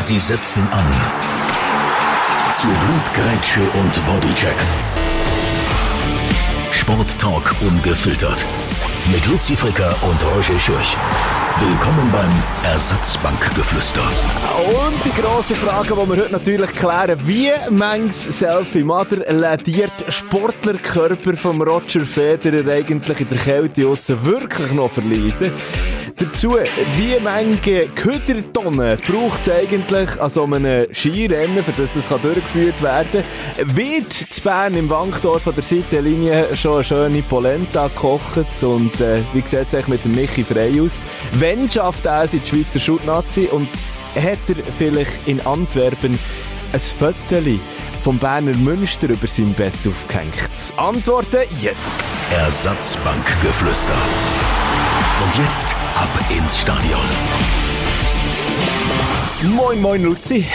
Sie setzen an. Zu Blutgrätsche und Bodycheck. Sporttalk ungefiltert. Mit Luzi Fricker und Roger Schürch. Willkommen beim Ersatzbankgeflüster. Und die grosse Frage, die wir heute natürlich klären, wie manches Selfie Mother lädiert Sportlerkörper vom Roger Federer eigentlich in der Kälte aussen wirklich noch verleiden? Dazu, wie manche Ködertonnen braucht es eigentlich an so einem Skirennen, für das das kann durchgeführt werden Wird zu Bern im Wankdorf an der Seitenlinie schon eine schöne Polenta gekocht und äh, wie sieht es eigentlich mit dem Michi Frey aus? Wenn schafft er es in die Schweizer Schutnazi und hat er vielleicht in Antwerpen ein Föteli vom Berner Münster über sein Bett aufgehängt? Antworten jetzt! Ersatzbankgeflüster. Und jetzt ab ins Stadion. Moin, moin, Luzi.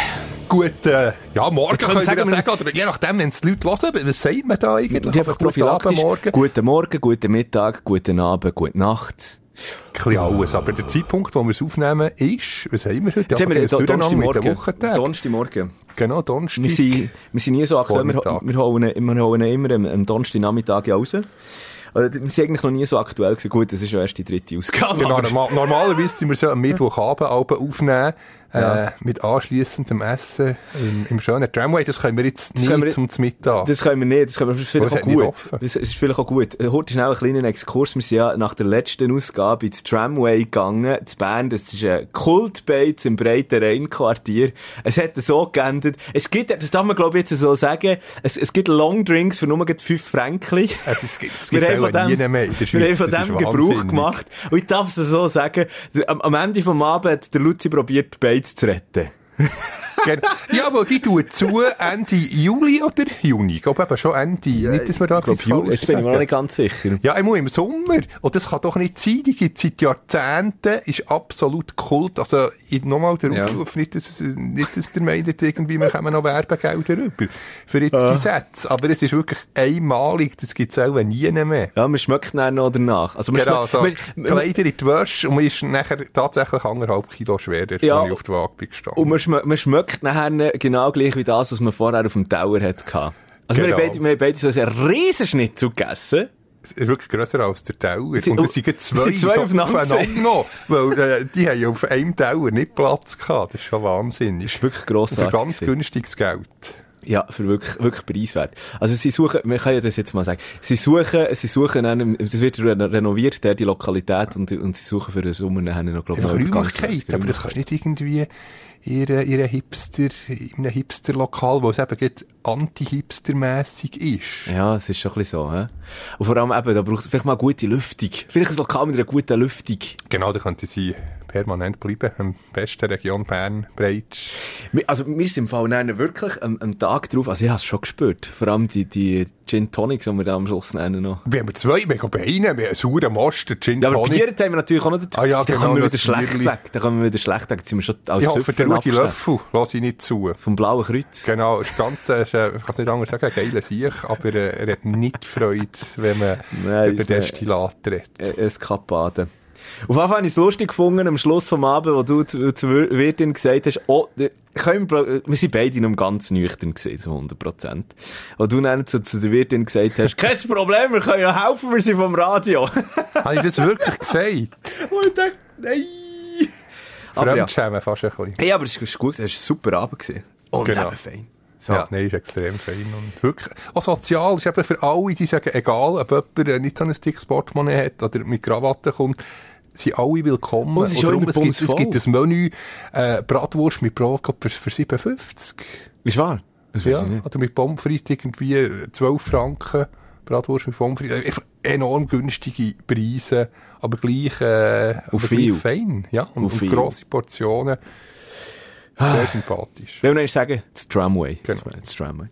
Guten, ja, morgen Jetzt können wir ja sagen, oder je nachdem, wenn es die Leute hören, was sagt man da eigentlich? Die einfach Guten prophylaktisch. Morgen. Guten Morgen, guten Mittag, guten Abend, gute Nacht. Ein bisschen alles. Aber der Zeitpunkt, wo wir es aufnehmen, ist, was haben wir heute? Jetzt haben wir den Donnerstagmorgen. Donnerstagmorgen. Genau, Donnerstag. Wir sind, wir sind nie so aktuell. Wir, wir, holen, wir holen immer am, Donnerstagnachmittag raus. Wir sind eigentlich noch nie so aktuell gewesen. Gut, das ist ja erst die dritte Ausgabe. Genau, normal, normalerweise tun wir so am Mittwochabend Abend aufnehmen, äh, mit anschliessendem Essen im, im schönen Tramway. Das können wir jetzt nicht wir- zum Mittag. Das können wir nicht, das können wir vielleicht auch gut. Das ist vielleicht auch gut. Äh, Heute schnell einen kleinen Exkurs. Wir sind ja nach der letzten Ausgabe ins Tramway gegangen, zu Bern. Das ist ein Kultbeiz im breiten Rheinquartier. Es hat so geendet. Es gibt, das darf man glaube ich jetzt so sagen, es, es gibt Longdrinks für nur 5 Franken. Also, es gibt es haben auch nie mehr in der Schweiz. wir haben von dem Gebrauch wahnsinnig. gemacht. Und ich darf es so sagen, am, am Ende vom Abend hat der Luzi probiert, die Beiz zu retten. Ja, aber die tun zu Ende Juli oder Juni. Ich glaube eben schon Ende. nicht, dass wir da Ich glaube, jetzt bin ich mir noch nicht ganz sicher. Ja, einmal im Sommer. Und das kann doch nicht sein. Die gibt seit Jahrzehnten, ist absolut Kult. Also, ich- nochmal der Ja. Aufruf, nicht, dass, nicht, dass der meint, irgendwie, wir kommen noch Werbegelder rüber. Für jetzt die Sätze. Aber es ist wirklich einmalig. Das gibt es auch nie mehr. Ja, man schmeckt dann noch danach. Also, man Genau, so schmeckt- man- Kleider in die Wäsche und man ist nachher tatsächlich anderthalb Kilo schwerer, Ja. als ich auf die Waage bin gestanden. Und man, schme man schmeckt nachher genau gleich wie das, was man vorher auf dem Tower hatte. Also wir, Genau. haben beide, wir haben beide so einen riesen Schnitzel gegessen. Es ist wirklich grösser als der sind- Und es sind zwei, sind zwei so aufeinander noch. Weil, äh, die haben ja auf einem Teller nicht Platz gehabt. Das ist schon wahnsinnig. Das ist wirklich Für grossartig. ganz gewesen. günstiges Geld. Ja, für wirklich, wirklich preiswert. Also sie suchen, man kann ja das jetzt mal sagen, sie suchen, sie suchen einen, es wird re renoviert, der, die Lokalität, und, und sie suchen für den Sommer nachher noch, glaube ich, Räumlichkeit. Aber das kannst du nicht irgendwie in einer Hipster, in einem Hipster-Lokal, wo es eben anti-hipster-mässig ist. Ja, es ist schon ein bisschen so, hä? Und vor allem eben, da braucht es vielleicht mal gute Lüftung. Vielleicht ein Lokal mit einer guten Lüftung. Genau, da könnte sie permanent bleiben. Am besten Region Bern, Breitsch. Wir- Also, wir sind im Fall wirklich am, am Tag drauf, also ich habe es schon gespürt. Vor allem die, die Gin Tonics, die wir da am Schluss nennen noch. Wir haben zwei mega Beine, wir haben einen sauren einen Gin Ja, aber Tonic. Bier haben wir natürlich auch noch dazu. Ah ja, da genau, kommen wir das wieder schlecht Bierli. weg. Da kommen wir wieder schlecht weg. Jetzt sind wir schon als Ich hoffe, der Rudi. Löffel lasse ich nicht zu. Vom Blauen Kreuz. Genau, ist ganz, äh, ist, äh, ich kann es nicht anders sagen, ein geiler Sieg, aber äh, er hat nicht Freude, wenn man Nein, über äh, Destillat redet. Eskapaden. Auf jeden Fall habe ich es lustig gefunden, am Schluss vom Abend, wo du zu, zur Wirtin gesagt hast, oh, äh, können wir, wir sind beide noch ganz nüchtern gewesen, so 100 Prozent. Und du dann zu, zu der Wirtin gesagt hast, kein Problem, wir können ja helfen, wir sind vom Radio. Habe ich das wirklich gesagt? Und ich dachte, nein. Aber ja. Fremdschämen fast ein bisschen. Hey, aber es ist gut, es war ein super Abend. Gewesen. Und Genau. eben fein. So. Ja, nein, ist extrem fein. Und wirklich, auch sozial ist eben für alle, die sagen, egal, ob jemand äh, nicht so ein dickes Portemonnaie hat oder mit Krawatte kommt, sind alle willkommen. Und es ist darum, es, gibt, es gibt ein Menü, äh, Bratwurst mit Brot glaub, für, für 57. Ist wahr? Das Ja, oder mit Pommes frites irgendwie äh, 12 Franken. Bratwurst mit Pommes frites. Einfach enorm günstige Preise, aber gleich, äh, aber viel. gleich fein. Ja, und, Und grosse Portionen. Sehr sympathisch. Will noch sagen, das Tramway. Genau. Das Tramway.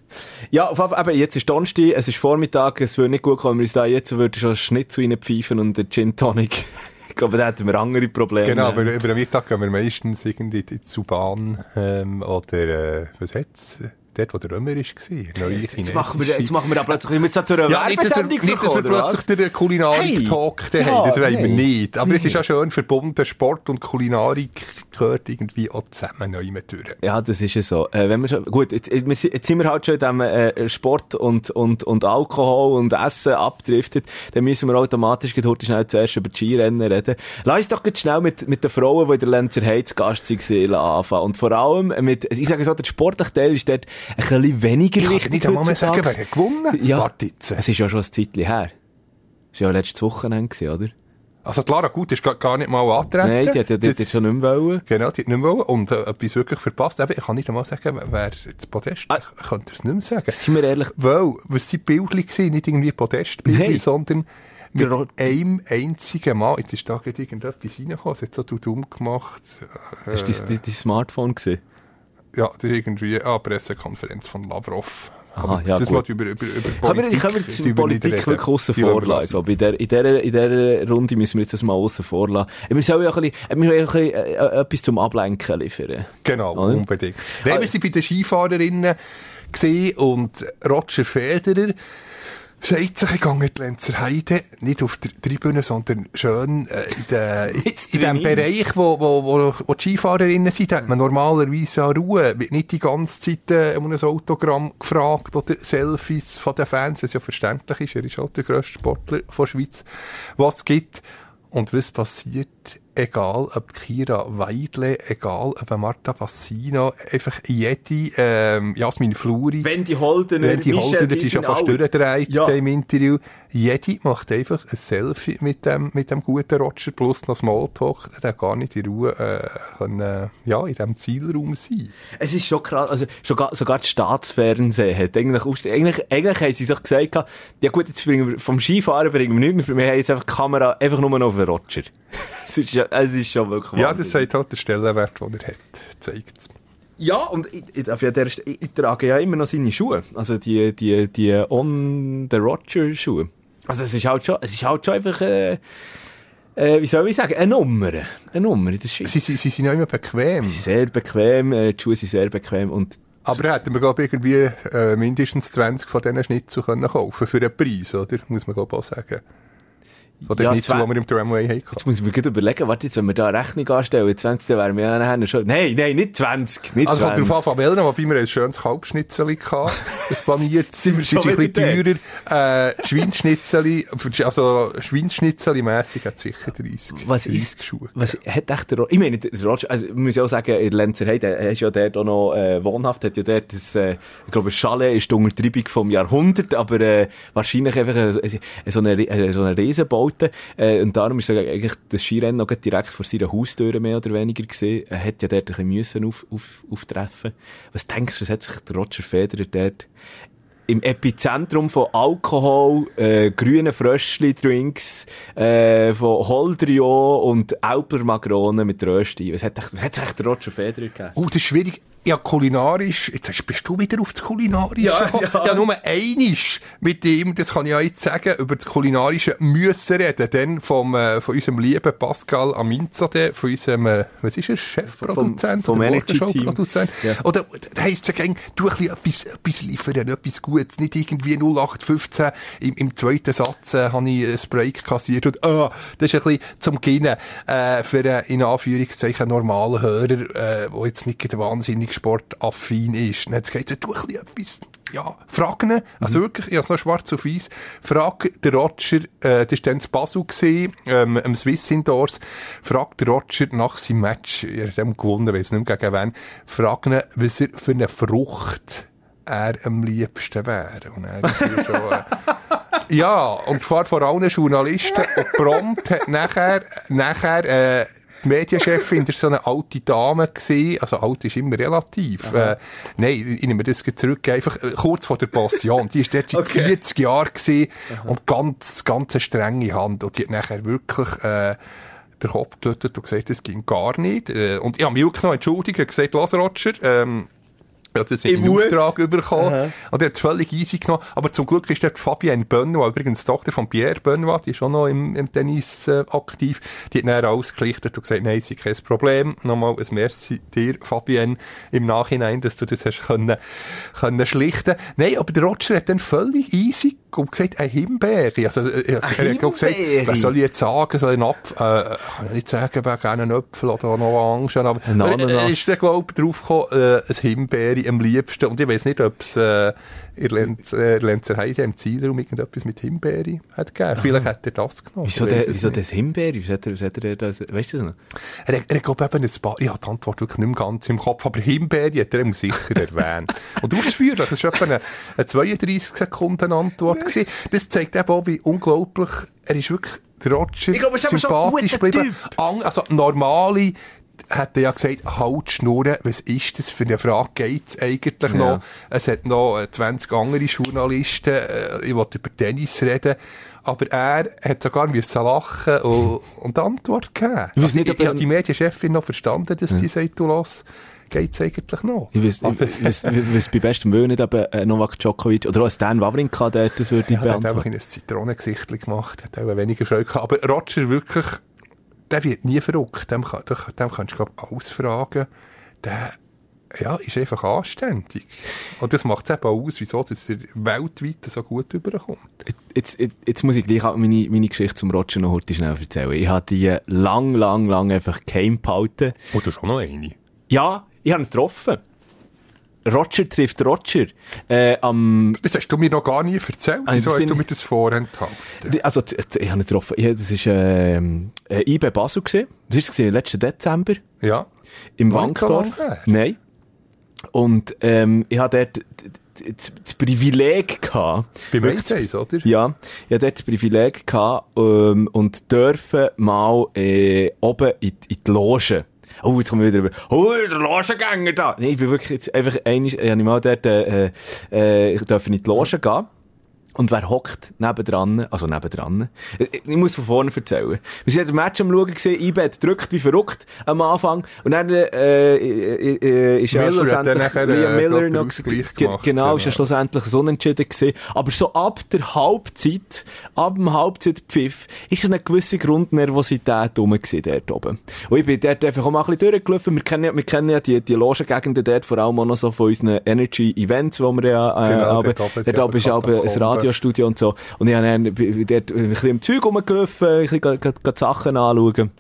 Ja, auf Fall, eben, jetzt ist Donnerstag, es ist Vormittag, es würde nicht gut kommen, wenn wir uns da jetzt würden schon Schnitzel reinpfeifen und einen Gin Tonic. Ich glaube, da hätten wir andere Probleme. Genau, aber über den Mittag gehen wir meistens irgendwie in die Bahn ähm, oder äh, was hat's? Dort, wo der Römer war. Neue Jetzt machen wir, jetzt machen wir da plötzlich immer so zu einer ja, nicht, dass wir, nicht, dass wir plötzlich den Kulinarik-Talk Hey, haben, das ja, wollen wir nicht. Aber es ist Nee. auch schön verbunden, Sport und Kulinarik gehört irgendwie auch zusammen neu mit durch. Ja, das ist ja so. Äh, wenn wir schon, gut, jetzt, jetzt, sind- wir halt schon in dem äh, Sport und, und, und Alkohol und Essen abdriftet, dann müssen wir automatisch heute schnell zuerst über die Skirennen reden. Lass uns doch schnell mit, mit den Frauen, die in der Lenzer Heiz Gast waren, anfangen. Und vor allem mit, ich sage so, der sportliche Teil ist dort ein bisschen weniger Ich kann wichtig nicht einmal mehr sagen, wer hat gewonnen. Ja, Warte jetzt. es ist ja schon ein Zeitchen her. Es war ja letztes Wochenende, oder? Also, die Lara Gut ist gar- nicht mal angetreten. Nein, die hat ja Das- schon nicht mehr wollen. Genau, die hat nicht mehr wollen und äh, etwas wirklich verpasst. Eben, ich kann nicht einmal sagen, wer- das Podest, Ah. ich könnte es nicht mehr sagen. Sind wir ehrlich, Weil, was Bildchen gewesen, nicht irgendwie Podestbildchen, sondern mit Der einem einzigen Mal, jetzt ist da gerade irgendetwas reingekommen, es hat so dumm gemacht, äh, ist das dein Smartphone gewesen? Ja, das ist irgendwie, ah, Pressekonferenz von Lavrov. Aha, ja, das gut. über, über, über Politik, können wir die wir Politik wirklich aussen vor lassen, glaube ich. In der, in, der, dieser Runde müssen wir jetzt das mal aussen vor lassen. Wir sollen ja ein bisschen, wir ja ein bisschen äh, äh, etwas zum Ablenken liefern. Genau, Oder? unbedingt. Nein, Ah. wir sind bei den Skifahrerinnen gesehen und Roger Federer sagt sich, in die Lenzer Heide, nicht auf der Tribüne, sondern schön äh, in, Jetzt in dem. Bereich, wo, wo, wo, wo die Skifahrerinnen sind, hat man normalerweise auch Ruhe. Wird nicht die ganze Zeit äh, um ein Autogramm gefragt oder Selfies von den Fans, was ja verständlich ist. Er ist halt der grösste Sportler von der Schweiz. Was gibt und was passiert, egal ob Kira Weidle, egal ob Marta Bassino, einfach jede, ähm, Jasmin Fluri, Wenn die Holdener, wenn die Holder, die schon sind fast durchgedreht Ja. in dem Interview. Jede macht einfach ein Selfie mit dem, mit dem guten Roger plus noch Smalltalk. Der gar nicht in Ruhe, äh, können, äh, ja, in diesem Zielraum sein. Es ist schon krass, also sogar, sogar das Staatsfernsehen hat eigentlich, eigentlich, eigentlich haben sie sich gesagt, ja gut, jetzt bringen wir, vom Skifahren bringen wir nichts mehr, wir haben jetzt einfach die Kamera einfach nur noch auf den Roger. Es, ist, ja- es ist schon wirklich Ja, das sagt halt der Stellenwert, den er hat. Zeigt Ja, und ich, ich, ja der, ich, ich trage ja immer noch seine Schuhe. Also die, die, die On-the-Roger-Schuhe. Also es ist halt schon, es ist halt schon einfach, äh, äh, wie soll ich sagen, eine Nummer. Eine Nummer in der Schweiz. Sie, sie, sie sind auch immer bequem. Sehr bequem, äh, die Schuhe sind sehr bequem und Aber hätten wir, glaube ich, irgendwie äh, mindestens 20 von diesen Schnitzel können kaufen für einen Preis, oder? Muss man, glaube ich, auch sagen. Von den Ja, Schnitzel, zwei- die wir im Tramway hatten. Jetzt muss ich mir gerade überlegen, warte, jetzt, wenn wir da eine Rechnung anstellen, 20, dann wären wir ja nachher schon, nein, nein, nicht 20, nicht Also kommt 20. darauf an, von welchen, wobei wir ein schönes Kalbschnitzel hatten. Das planiert. Sind wir schon ein bisschen teurer. Äh, also Schweinsschnitzel-mässig hat sicher 30, Was 30 ist, Schuhe. was hat echt der Roger, ich meine, der Roger, also, ich muss ja auch sagen, in Lenzerheide, er ist ja dort auch noch, äh, wohnhaft, hat ja dort das, äh, ich glaube, Chalet ist die Untertreibung vom Jahrhundert, aber, äh, wahrscheinlich einfach so eine, äh, so eine Riesenbaute, äh, und darum ist sogar eigentlich das Skirennen gerade direkt vor seiner Haustür mehr oder weniger gesehen. Er hat ja dort ein bisschen müssen auf, auf, auftreffen. Was denkst du, was hat sich der Roger Federer dort im Epizentrum von Alkohol, äh, grünen Fröschli-Drinks, äh, von Holdrio und Alpermagronen mit Rösti. Was hat, sich der Roger Federer gegeben? Oh, das ist schwierig. Ja, kulinarisch, jetzt bist du wieder auf das Kulinarische Ja, ja. ja, nur einisch mit ihm, das kann ich auch jetzt sagen, über das Kulinarische müssen reden, dann vom, äh, von unserem lieben Pascal Aminzade, von unserem, äh, was ist er, Chefproduzent? Vom- vom. Morgenshow-Produzent. Ja. Oder, da heisst es ja du ein bisschen etwas, etwas liefern, etwas Gutes, nicht irgendwie 0815, im, im zweiten Satz, äh, habe ich ein Break kassiert und, ah, das ist ein bisschen zum Gewinnen, äh, für einen, in Anführungszeichen, normalen Hörer, äh, der jetzt nicht wahnsinnig sportaffin ist. Und jetzt geht's, du ein bisschen etwas, ja, frag ihn, also wirklich, ich habe es noch schwarz auf weiß, frag den Roger, äh, das war dann in Basel gewesen, ähm, am Swiss Indoors, frag den Roger nach seinem Match, er hat dem gewonnen, weiss nicht mehr gegen wen, frag ihn, was er für eine Frucht er am liebsten wäre. Und er ist schon, äh, ja, und zwar vor allen Journalisten. Und prompt hat nachher, nachher, äh, die Medienchefin war so eine alte Dame gewesen. Also alt ist immer relativ. Äh, nein, ich nehme das zurück. Einfach äh, kurz vor der Passion. Die ist dort seit Okay. 40 Jahren gewesen. Und ganz, ganz eine strenge Hand. Und die hat nachher wirklich, äh, den Kopf getötet und gesagt, das ging gar nicht. Äh, und ich habe mich auch genommen, entschuldigt, gesagt, lass Roger, ähm, Ja, das ist Ich im muss. Auftrag bekommen. Aha. Und er hat es völlig easy genommen. Aber zum Glück ist dort Fabienne Benoit, übrigens die Tochter von Pierre Benoit, die ist auch noch im, im Tennis äh, aktiv. Die hat dann ausgelichtet und gesagt, nein, sie kein Problem. Nochmal ein Merci dir, Fabienne, im Nachhinein, dass du das hast können, können schlichten. Nein, aber der Roger hat dann völlig easy und gesagt, ein Himbeere. Also, äh, er hat glaub gesagt, was soll ich jetzt sagen? Soll ich einen Apfel, äh, kann ich nicht sagen, wegen einem Apfel oder noch Orangen, aber er, er ist dann, glaub ich, drauf gekommen, äh, ein Himbeere am liebsten. Und ich weiss nicht, ob es äh, in Lenz, äh, Lenzer Heide im Zielraum irgendetwas mit Himbeere hat gegeben. Vielleicht hat er das genommen. Wieso, Ich der, es wieso nicht. das Himbeere? Wieso hat er, wieso hat er das, weißt du das noch? Er, er hat, glaub ich, eben ein paar, ich habe die Antwort wirklich nicht mehr ganz im Kopf, aber Himbeere hat er ihm sicher erwähnt. Und ausführlich, das war etwa eine, eine 32 Sekunden Antwort gewesen. Das zeigt eben auch, wie unglaublich, er ist wirklich, der Roger, Ich glaube, ist sympathisch geblieben. Also, normale, hat er ja gesagt, halt die Schnurren, was ist das für eine Frage, geht's eigentlich Ja. noch? Es hat noch äh, 20 andere Journalisten, äh, ich wollte über Tennis reden, aber er hat sogar müssen lachen und, und Antwort geben. Ich Also, nicht, ich, ich habe die Medienchefin noch verstanden, dass die sagt, du lass, geht's eigentlich noch? Ich weiß, ich weiss, ich weiss bei bestem Willen nicht, ob äh, Novak Djokovic oder auch Stan Wawrinka dort das würde ich Ja, der hat einfach beantworten. in ein Zitronengesicht gemacht, hat auch weniger Freude gehabt. Aber Roger wirklich, der wird nie verrückt. Dem, kann, dem, kannst du, glaube ich, alles fragen. Der, ja, ist einfach anständig. Und das macht es eben auch aus, wieso dass er weltweit so gut überkommt. Jetzt, jetzt, jetzt muss ich gleich auch meine, meine Geschichte zum Roger noch heute schnell erzählen. Ich habe die lang, lang, lang einfach geheim behalten. Oh, du hast auch noch eine. Ja, ich habe ihn getroffen. Roger trifft Roger. Äh, am, Das hast du mir noch gar nie erzählt. Ah, Wieso hast du mir das vorenthalten? also, ich habe ihn getroffen. Ja, das war ähm, äh, IB Basel. Gewesen. Was war das? gewesen? Letzten Dezember. Ja. Im Wankdorf. Nein. Und ähm, ich hatte dort das Privileg gehabt. Wirklich- Eis, oder? Ja, ich hatte dort das Privileg gehabt, ähm, und dürfen mal äh, oben in, in die Loge. Oh, jetzt kommen wir wieder über. Oh, der Logengänger da! Nee, ich bin wirklich einfach einig, ich habe mal dort, äh, äh, ich darf in die Loge gehen. Und wer hockt nebendran, also nebendran, ich, ich muss von vorne erzählen. Wir sind ein Match am Schauen gesehen, IB hat drückt wie verrückt am Anfang, und dann, äh, äh, äh, ist ja Miller dann schlussendlich, nachher, Liam äh, Miller noch, gemacht, genau, ist ja genau. schlussendlich ein Unentschieden gewesen. Aber so ab der Halbzeit, ab dem Halbzeitpfiff, ist eine gewisse Grundnervosität rum gewesen, dort oben. Und ich bin dort einfach auch mal ein bisschen durchgelaufen. Wir kennen ja, wir kennen ja die, die Logengegenden dort, vor allem auch noch so von unseren Energy-Events, wo wir ja, äh, Genau, aber, dort oben ja ist aber ein Katakomben. Radiostudio und so. Und ich habe dann dort ein bisschen im Zeug rumgelaufen, ein bisschen Sachen anschauen,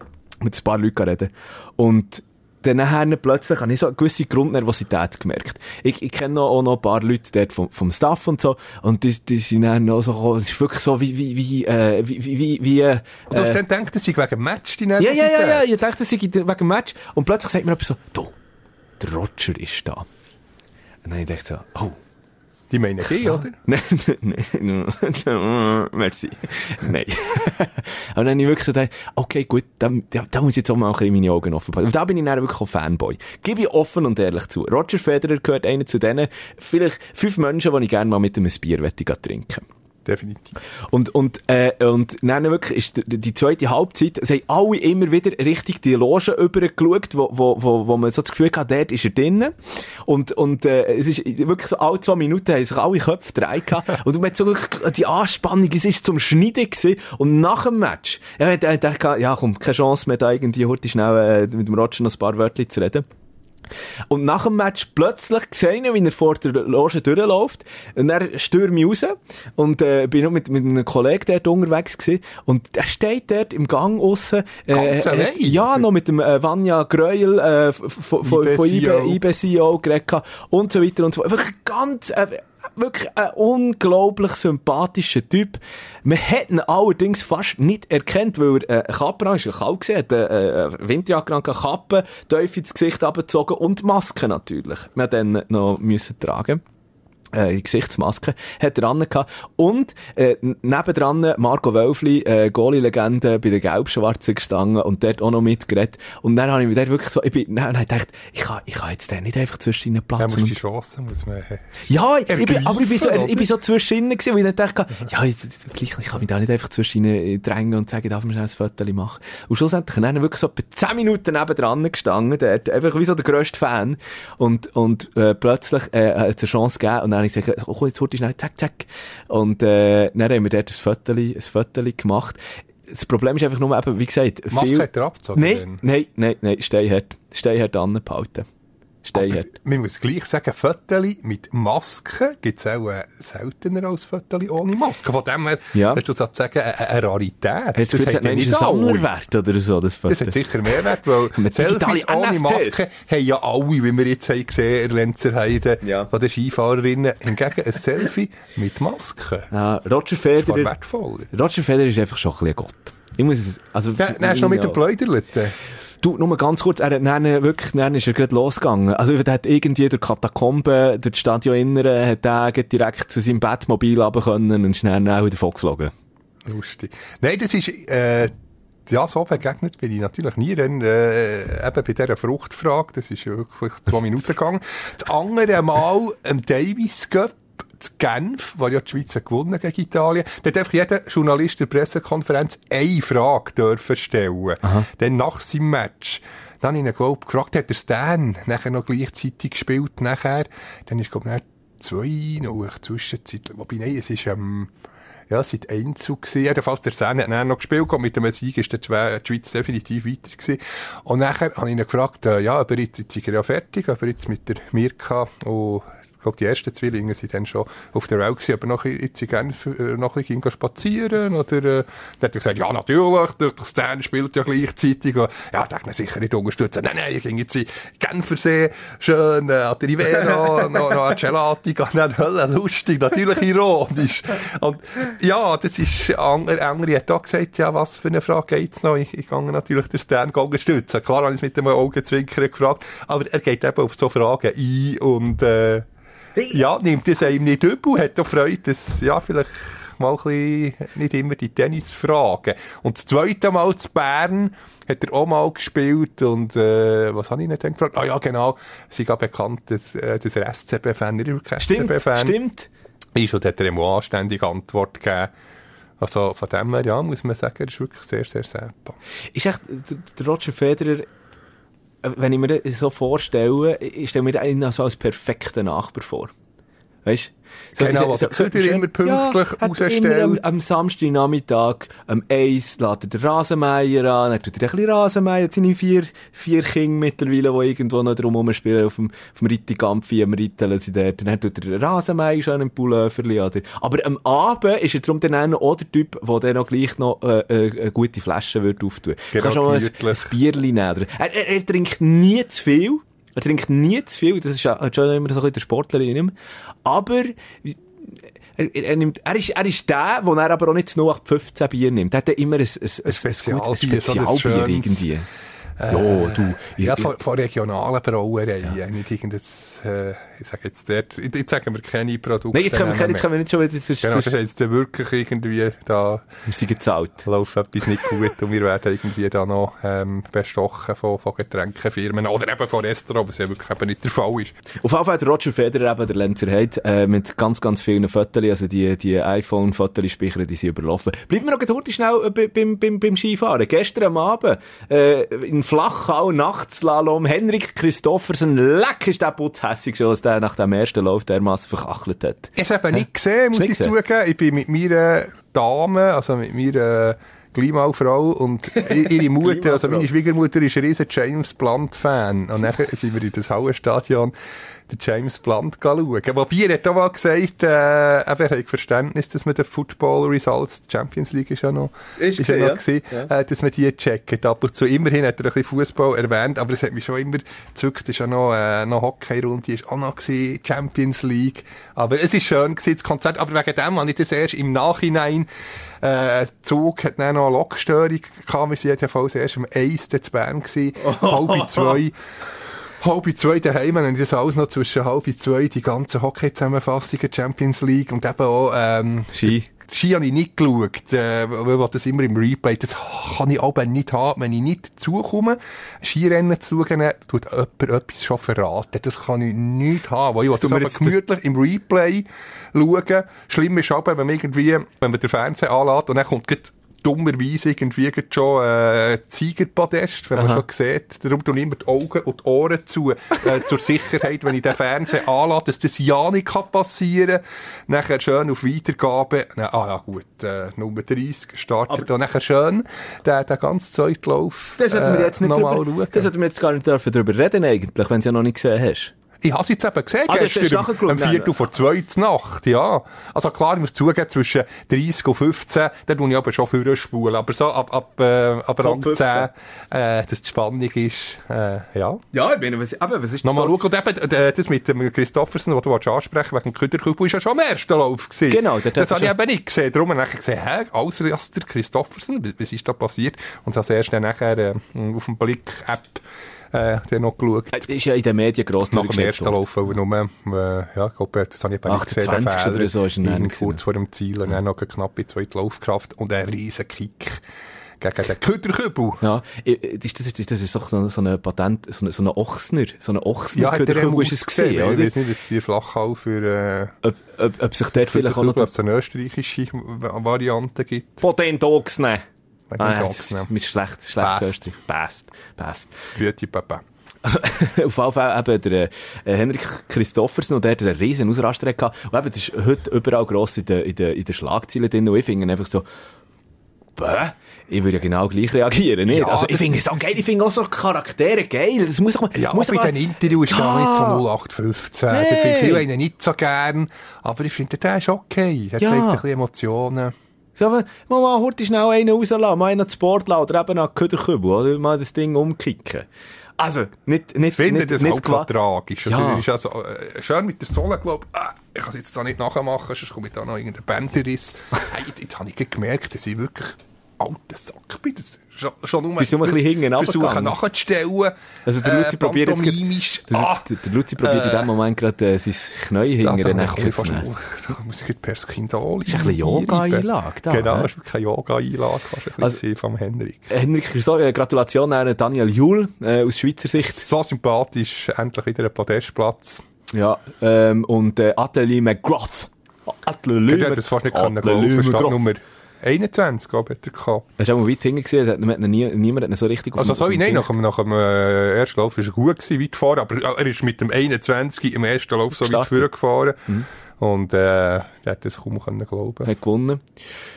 mit ein paar Leuten reden. Und dann nachher plötzlich habe ich so eine gewisse Grundnervosität gemerkt. Ich, ich kenne noch, auch noch ein paar Leute dort vom, vom Staff und so, und die, die sind dann noch so gekommen, es ist wirklich so wie, wie, wie, äh, wie, wie, wie, äh, Und du hast dann gedacht, das sei wegen Match, die ja, ja, ja, ja, Nervosität? ich dachte, das sei wegen Match, und plötzlich sagt mir jemand so, du, der Roger ist da. Und dann ich dachte so, oh, Die meinen die, oder? Nein, nein, merci. Nein. Aber dann habe ich wirklich gedacht, okay, gut, da, da, da muss ich jetzt auch mal ein bisschen meine Augen offen behalten. Da bin ich dann wirklich auch Fanboy. Gebe ich offen und ehrlich zu. Roger Federer gehört einer zu denen, vielleicht fünf Menschen, die ich gerne mal mit einem Bier möchte trinken. Definitiv. Und, und, äh, und dann wirklich ist die, die zweite Halbzeit, es haben alle immer wieder richtig die Loge übergeschaut, wo, wo, wo, wo man so das Gefühl hat, dort ist er drinnen. Und, und, äh, es ist wirklich so, alle zwei Minuten haben sich alle Köpfe gehabt. Und man hat so wirklich die Anspannung, es ist zum Schneiden gewesen. Und nach dem Match, ja, ich dachte, ja, komm, keine Chance mehr, da irgendwie heute schnell, äh, mit dem Roger noch ein paar Wörter zu reden. Und nach dem Match plötzlich gesehen, wie er vor der Loge durchläuft. Und er stürmt mich raus. Und, äh, bin noch mit, mit einem Kollegen dort unterwegs gewesen. Und er steht dort im Gang aussen. Äh, Ganz äh, allein? Ja, noch mit dem, äh, Vanya Greuel, äh, von, von, von IB, CEO. IB CEO geredet und so weiter und so fort. Wirklich ganz, äh, wirklich ein unglaublich sympathischer Typ. Man hat ihn allerdings fast nicht erkannt, weil er äh, Kappe an ist, ja kalt gesehen, äh, äh, Winterjacke Kappe, tief ins Gesicht abgezogen und Maske natürlich. Man hat dann noch müssen tragen. Äh, Gesichtsmaske, hat er dran gehabt. Und, äh, nebendran Marco Wölfli, äh, Goalie-Legende bei den Gelb-Schwarzen gestanden und dort auch noch mitgeredet. Und dann habe ich mir dort wirklich so, ich bin, dann habe ich gedacht, ich kann, ich kann jetzt den nicht einfach zwischen ihnen Ja, Platz muss die Chance, muss man... ja, ich, ich bin, aber ich bin so, Ergreifen, ich bin so zwischen ihnen gewesen, wo ich dann dachte, ja, ich, gleich, ich kann mich da nicht einfach zwischen ihnen drängen und sagen, darf man schnell ein Foto machen. Und schlussendlich dann wirklich so etwa 10 Minuten nebendran gestanden, der, einfach wie so der grösste Fan. Und, und, äh, plötzlich, äh, hat es eine Chance gegeben und dann habe ich gesagt, oh, jetzt ich schnell, zack, zack. Und, äh, dann haben wir dort ein Foto, ein Foto gemacht. Das Problem ist einfach nur eben, wie gesagt, Maske hat er abgezogen Nein, nein, nein, nein, steinhart. Steinhart anbehalten. Steinhart. Man muss gleich sagen, Föteli mit Maske gibt's auch äh, seltener als Föteli ohne Maske. Von dem her, Ja. hast du sozusagen eine, eine Rarität. Hast du Das gesagt, haben ja einen. Sammlerwert oder so, das Foto? Das hat sicher Mehrwert, weil Mit digitale Selfies ohne. Maske haben ja alle, wie wir jetzt haben gesehen, der Lenzerheide Ja. von den Skifahrerinnen. Hingegen ein Selfie mit Maske. Ja, Roger ist fast Federer, wertvoller. Roger Federer ist einfach schon ein bisschen ein Gott. Ich muss es, also, Ja, hast du noch mit dem Pläuderlet. Du, nur ganz kurz, er hat dann wirklich, dann ist er gerade losgegangen. Also, er hat irgendwie durch Katakomben, durch das Stadion inneren, hat er direkt zu seinem Bettmobil runter können und dann auch wieder geflogen. Lustig. Nein, das ist, äh, ja, so begegnet bin ich natürlich nie, dann, äh, eben bei dieser Fruchtfrage, das ist ja wirklich zwei Minuten gegangen. Das andere Mal im Davis Cup, zu Genf, wo ja die Schweiz gewonnen gegen Italien, da hat einfach jeder Journalist der Pressekonferenz eine Frage dürfen stellen. Dann nach seinem Match. Dann habe ich ihn, glaub, gefragt, hat der Stan nachher noch gleichzeitig gespielt, nachher. Dann ist, glaub ich, zwei noch Zwischenzeit, wobei, nein, es ist, ähm, ja, war Einzug gewesen. Jedenfalls, der Sen hat dann noch gespielt und mit dem Sieg ist die Schwe- die Schweiz definitiv weiter gewesen. Und nachher habe ich ihn gefragt, äh, ja, ob er jetzt, jetzt ist er ja fertig, ob er jetzt mit der Mirka und glaube, die ersten Zwillinge sind dann schon auf der Welt gewesen, aber noch jetzt in Genf äh, noch ein bisschen spazieren oder, äh, dann hat er gesagt, ja, natürlich, der, der Stan spielt ja gleichzeitig. Und, ja, da ihn sicher nicht unterstützen. Nein, nein, ich ging jetzt in Genfersee, schön, äh, an der Rivera, noch, noch ein Gelati, dann Hölle lustig, natürlich ironisch. Und, ja, das ist, andere, andere hat auch gesagt, ja, was für eine Frage geht's noch? Ich, ich gehe natürlich den Stan unterstützen. Klar habe ich es mit dem Augenzwinkern gefragt, aber er geht eben auf so Fragen ein und, äh, ja, nimmt es einem nicht übel, hat auch Freude, dass, ja, vielleicht mal ein bisschen, nicht immer die Tennisfragen. Und das zweite Mal zu Bern hat er auch mal gespielt und, äh, was habe ich nicht gefragt? Ah ja, genau, sie gab bekannt, dass, äh, dass er SCB-Fan, nicht wirklich Stimmt, SCB-Fan stimmt. ist und hat er ihm auch anständige Antwort gegeben. Also, von dem her, ja, muss man sagen, er ist wirklich sehr, sehr selber. Ist echt, der, Roger Federer, wenn ich mir das so vorstelle, ich stelle mir auch so als perfekten Nachbar vor. Weißt so, Genau, was er immer pünktlich hat rausstellt. Immer am, am Samstagnachmittag, am Eis, lädt er den Rasenmeier an, dann tut er ein bisschen Rasenmeier, jetzt seine vier, vier Kinder mittlerweile, die irgendwo noch drum spielen, auf dem, auf dem Rittigampfi, am Ritteln sie dort, dann tut er den Rasenmeier schon im Pulloverli, oder? Aber am Abend ist er darum dann auch der Typ, der dann noch gleich noch, äh, äh, eine gute Flasche wird auftun. Genau, Kannst du auch mal ein, ein Bierli nehmen? Er, er, er trinkt nie zu viel. Er trinkt nie zu viel, das ist ja schon immer so ein bisschen der Sportler in ihm. Aber, er, er, nimmt, er, ist, er ist der, der er aber auch nicht zu 0815 Bier nimmt. Er hat immer ein, ein, ein, Spezialbier, ein Spezialbier irgendwie. ja, du. Ja, ich- von, von regionalen Brauereien, nicht irgendein, äh, ich sage jetzt dort, jetzt jetzt sagen wir keine Produkte. Nein, jetzt können, wir, jetzt können wir nicht schon wieder, sonst, Genau, sonst, ja wirklich irgendwie, da wir sind gezahlt. läuft etwas nicht gut und wir werden irgendwie da noch ähm, bestochen von, von Getränkenfirmen oder eben von Restaurants, was ja wirklich eben nicht der Fall ist. Auf jeden Fall hat Roger Federer eben der Lenzer Heid, äh, mit ganz, ganz vielen Fotos, also die, die iPhone-Fotospeicher, die sind überlaufen. Bleiben wir noch kurz schnell äh, bei- beim, beim, beim Skifahren. Gestern am Abend, äh, in Flachau, Nachtslalom, Henrik Christoffersen, leck ist der Putz hässig, so, als der nach dem ersten Lauf dermassen verkachelt hat. Ich habe nicht gesehen, muss ich zugeben. Ich bin mit meiner Dame, also mit meiner Gleimau-Frau und ihre Mutter, also meine Schwiegermutter ist ein riesen James Blunt-Fan. Und dann sind wir in das Hallenstadion den James Blunt schauen. Wobei, er hat auch mal gesagt, äh, er hat Verständnis, dass man den Football Results, die Champions League ist ja noch, Ist ja gewesen, noch ja. gewesen, Ja. äh, dass man die checkt. Ab und zu, immerhin hat er ein bisschen Fußball erwähnt, aber es hat mich schon immer gezückt, es ist ja noch, äh, noch Hockey-Runde, ist auch noch gewesen, Champions League. Aber es ist schön gewesen, das Konzert, aber wegen dem habe ich das erst im Nachhinein, äh, Zug hat dann noch eine Lokstörung gehabt, wir sind jedenfalls erst um eins zu Bern gewesen, halb zwei. halb zwei daheim, und das alles noch zwischen halb zwei, die ganzen Hockey-Zusammenfassungen, Champions League und eben auch, ähm, Ski. Ski habe ich nicht geschaut, äh, weil das immer im Replay, das kann ich aber nicht haben, wenn ich nicht dazukomme, Skirennen zu schauen, tut jemand etwas schon verraten. Das kann ich nicht haben, weil ich das wir aber jetzt- gemütlich im Replay schauen. Schlimm ist aber, wenn man irgendwie, wenn man den Fernseher anlässt und dann kommt dummerweise irgendwie schon äh, Tigerpodest, wenn man Aha. schon sieht. Darum tun immer die Augen und die Ohren zu, äh, zur Sicherheit, wenn ich den Fernseher anlasse, dass das ja nicht passieren kann. Nachher schön auf Weitergabe. Na, ah ja gut, äh, Nummer 30 gestartet. und nachher schön den, den ganzen Zeitlauf Das sollten wir äh, jetzt nicht noch mal drüber, schauen. das sollten wir jetzt gar nicht dürfen drüber reden eigentlich, wenn du es ja noch nicht gesehen hast. Ich habe es jetzt eben gesehen, Ah, gestern, um, geschaut, um Viertel vor zwei zur Nacht, ja. Also klar, ich muss zugeben, zwischen 30 und 15, da tue ich aber schon früher spulen. Aber so ab, ab, äh, ab Rang 10, 15. äh, dass die Spannung ist, äh, ja. Ja, ich meine, was, aber was ist Nochmal schauen, und eben, das mit dem Christoffersen, was du ansprechen wegen dem Köderkübel, ist ja schon am ersten Lauf gewesen. Genau, dort Das habe ich eben nicht gesehen. Darum habe ich gesehen, hä, erst der Christoffersen, was- was ist da passiert? Und habe erst dann nachher äh, auf dem Blick-App äh, dann noch geschaut. Ist ja in den Medien gross Nach dem ersten. Lauf, weil nur, äh, ja, ich glaube, das habe ich eben nicht gesehen, den 28. Fehler. oder so ist gewesen. kurz vor dem Ziel und dann noch einen knappen zweiten Lauf geschafft und einen riesen Kick gegen den Köderkübel. Ja, ich- ich- das ist, das ist doch so, so eine Patent, so eine, so eine Ochsner, so eine Ochsner Ja, er Köderkübel ist es gesehen, Ich oder? weiß nicht, was sie Flachhau für, äh, Ob, ob, ob sich dort vielleicht auch noch ob es eine österreichische Va- Variante gibt. Potent Ochsner. Potent Ah, Ochsner. Mit schlecht, schlecht. Österreich. Passt. Passt. Wüti Papa. Auf jeden Fall eben der äh, Henrik Christoffersen, und der hat einen riesen Ausraster gehabt. Und eben, das ist heute überall gross in den, in den Schlagzeilen drin. Und ich finde einfach so, bäh, ich würde ja genau gleich reagieren, nicht? Ja, also, ich finde es auch geil, ich finde auch so Charaktere geil. Das muss doch mal, Ja, muss in mal, den Interviews ist Ja. gar nicht so 0815. Also, Nee. viele haben ihn nicht so gern, aber ich finde, der ist okay. Der Ja. zeigt ein bisschen Emotionen. So, mal, mal, heute schnell einen rauslassen, mal einen zu Sport lassen, oder eben an Köderkübel, oder? Mal das Ding umkicken. Also, nicht, nicht, Ich finde nicht, das nicht halt so tragisch. Ja. Also, ist also, äh, schön mit der Sohle, glaube ich. Ah, ich kann es jetzt da nicht nachmachen, sonst komme ich da noch irgendein Bänderriss. hey, jetzt, jetzt habe ich gemerkt, dass ich wirklich alter Sack bin. Das schon, schon nur Bist du nur ein bisschen hinten versuchen nachzustellen. Also der Luzi probiert jetzt. Der, Ah, der, der Luzi probiert in dem Moment gerade äh, sein Knie da den ich fast zu nehmen. da muss ich gerade per Skindal Ist ein bisschen Yoga-Einlage da, Genau, das ist wirklich eine Yoga-Einlage Also- vom Henrik. Henrik, so, äh, Gratulation an Daniel Juhl äh, aus Schweizer Sicht. So sympathisch, endlich wieder ein Podestplatz. Ja, ähm, und äh, Atelier McGrath. Atelier Ich hätte das fast nicht können glauben. Stadt Nummer 21, glaube ich, hat er gehabt. Hast du auch mal weit hinten gesehen? Da hat- nie, niemand hat ihn so richtig Also sorry, dem nein, nach dem, nach dem äh, ersten Lauf war er gut gewesen, weit vorne, aber er ist mit dem 21 im ersten Lauf so weit Gestartet. vorgefahren. Und äh, er hat das kaum können glauben. hat gewonnen.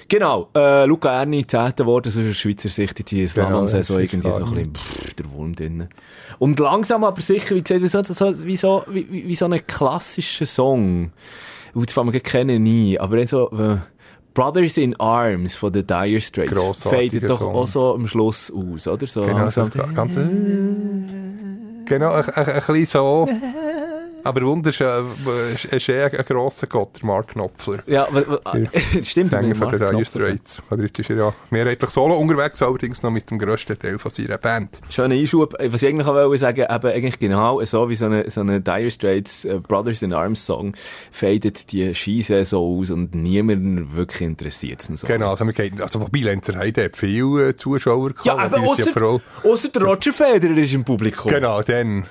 Genau, äh, Luca Erni, 10. geworden, so aus Schweizer Sicht die Slalom-Saison das ist irgendwie so ein bisschen pff, der Wurm drin. Und langsam aber sicher, wie gesagt, wie so, so, wie so, wie, wie wie so ein klassischer Song. Und das fangen wir kennen nie, aber so, äh, Brothers in Arms von den Dire Straits fadet doch Song. auch so am Schluss aus, oder? So Genau, langsam. das ganz, genau, ein, ein, ein bisschen so. Aber wunderschön, äh, ist eh ein grosser Gott, der Mark Knopfler. ja, stimmt. Sänger von Mark Dire. Straits. Jetzt ist er ja mehrheitlich solo unterwegs, allerdings noch mit dem grössten Teil von seiner Band. Schöner Einschub. Was ich eigentlich auch wollte sagen, eben eigentlich genau so wie so eine, so eine Dire Straits äh, Brothers in Arms Song fadet die Skisaison aus und niemand wirklich interessiert es so. Genau, also, wir gehen, also wobei Lenzer Heide hat viele äh, Zuschauer gehabt. Ja, aber ist ja vor allem- ausser, ausser der Roger Federer ist im Publikum. Genau, dann.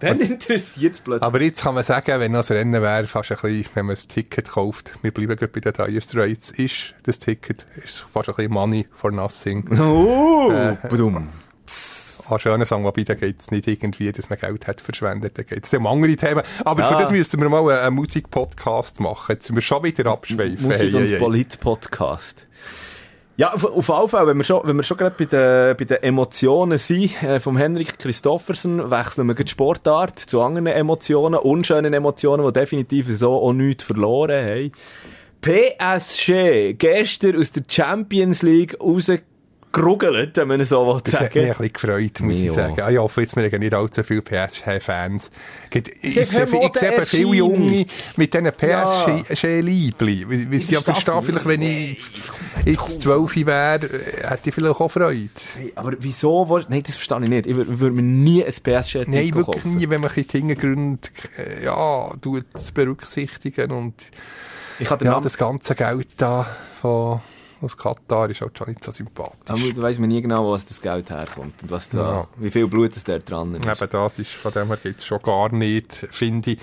Dann interessiert es plötzlich. Aber jetzt kann man sagen, wenn noch ein Rennen wäre, fast ein bisschen, wenn man ein Ticket kauft, wir bleiben gerade bei den Dire Straits, ist das Ticket ist fast ein bisschen Money for nothing. oh, Äh, badum. Ein schöner Song, wobei da geht es nicht irgendwie, dass man Geld hat verschwendet, da geht es um andere Themen. Aber Ja. für das müssten wir mal einen, Musikpodcast machen. Jetzt sind wir schon wieder abschweifen. Musik- Hey, und hey, hey. Polit-Podcast. Ja, auf, auf jeden Fall, wenn wir schon, wenn wir schon gerade bei den, bei den Emotionen sind, äh, vom Henrik Christoffersen, wechseln wir die Sportart zu anderen Emotionen, unschönen Emotionen, die definitiv so auch nichts verloren haben. PSG, gestern aus der Champions League gerugelt, wenn man so will Das hat mich sagen ein bisschen gefreut, muss Mich ich sagen. Ah, Ich hoffe jetzt, wir haben nicht allzu viele PSG-Fans. Ich, sehe, mir ich sehe viele. Junge mit diesen Ja. PSG-Liebli. Weil ich ja verstehe, vielleicht, wenn ich jetzt 12 wäre, äh, hätte ich vielleicht auch Freude. Hey, aber wieso? Nein, das verstehe ich nicht. Ich würde würd mir nie ein PSG Nein, wirklich kaufen. nie, wenn man die Hintergründe äh, ja, berücksichtigen und Ich habe den ja, das ganze Geld da von aus Katar ist halt schon nicht so sympathisch. aber da weiss man nie genau, was das Geld herkommt und was da, Ja. wie viel Blut es da dran ist. Eben das ist, von dem her geht's schon gar nicht, finde ich.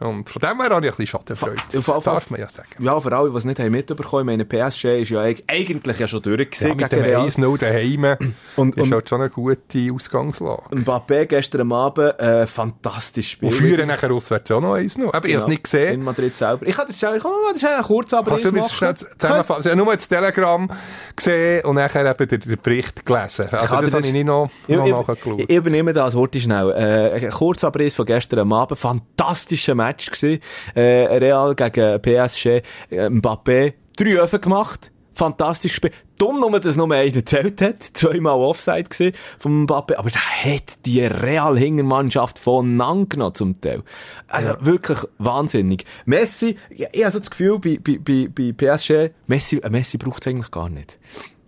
Und von dem her habe ich ein bisschen Schadenfreude. Das darf man ja sagen. Ja, für alle, die es nicht haben mitbekommen meine PSG ist ja eig- eigentlich ja schon durch Ja, mit dem Real. 1-0 daheim Und- ist halt schon eine gute Ausgangslage. Mbappé gestern Abend, äh, fantastisch Spiel. Und führen nachher auswärts auch noch 1-0. Aber ich habe es nicht In gesehen. Madrid selber. Ich habe das ich kann das schnell kurz aber Kannst du mir das schnell zusammenfassen? Ich habe nur das Telegramm gesehen und nachher eben den, den Bericht gelesen. Also das dir habe ich nicht noch, Ich, noch ich, nachgeschaut. ich übernehme das Wort schnell. Äh, Kurzabriss von gestern Abend. Fantastischer Match gewesen. Äh, Real gegen PSG. Äh, Mbappé. Drei Öfen gemacht. Fantastisch gespielt. Dumm nur, dass nur einer gezählt hat. Zweimal Offside gesehen vom Mbappé. Aber da hat die Real-Hingermannschaft von genommen zum Teil. Also wirklich wahnsinnig. Messi, ich, ich habe so das Gefühl, bei, bei, bei, bei PSG, Messi, Messi braucht es eigentlich gar nicht.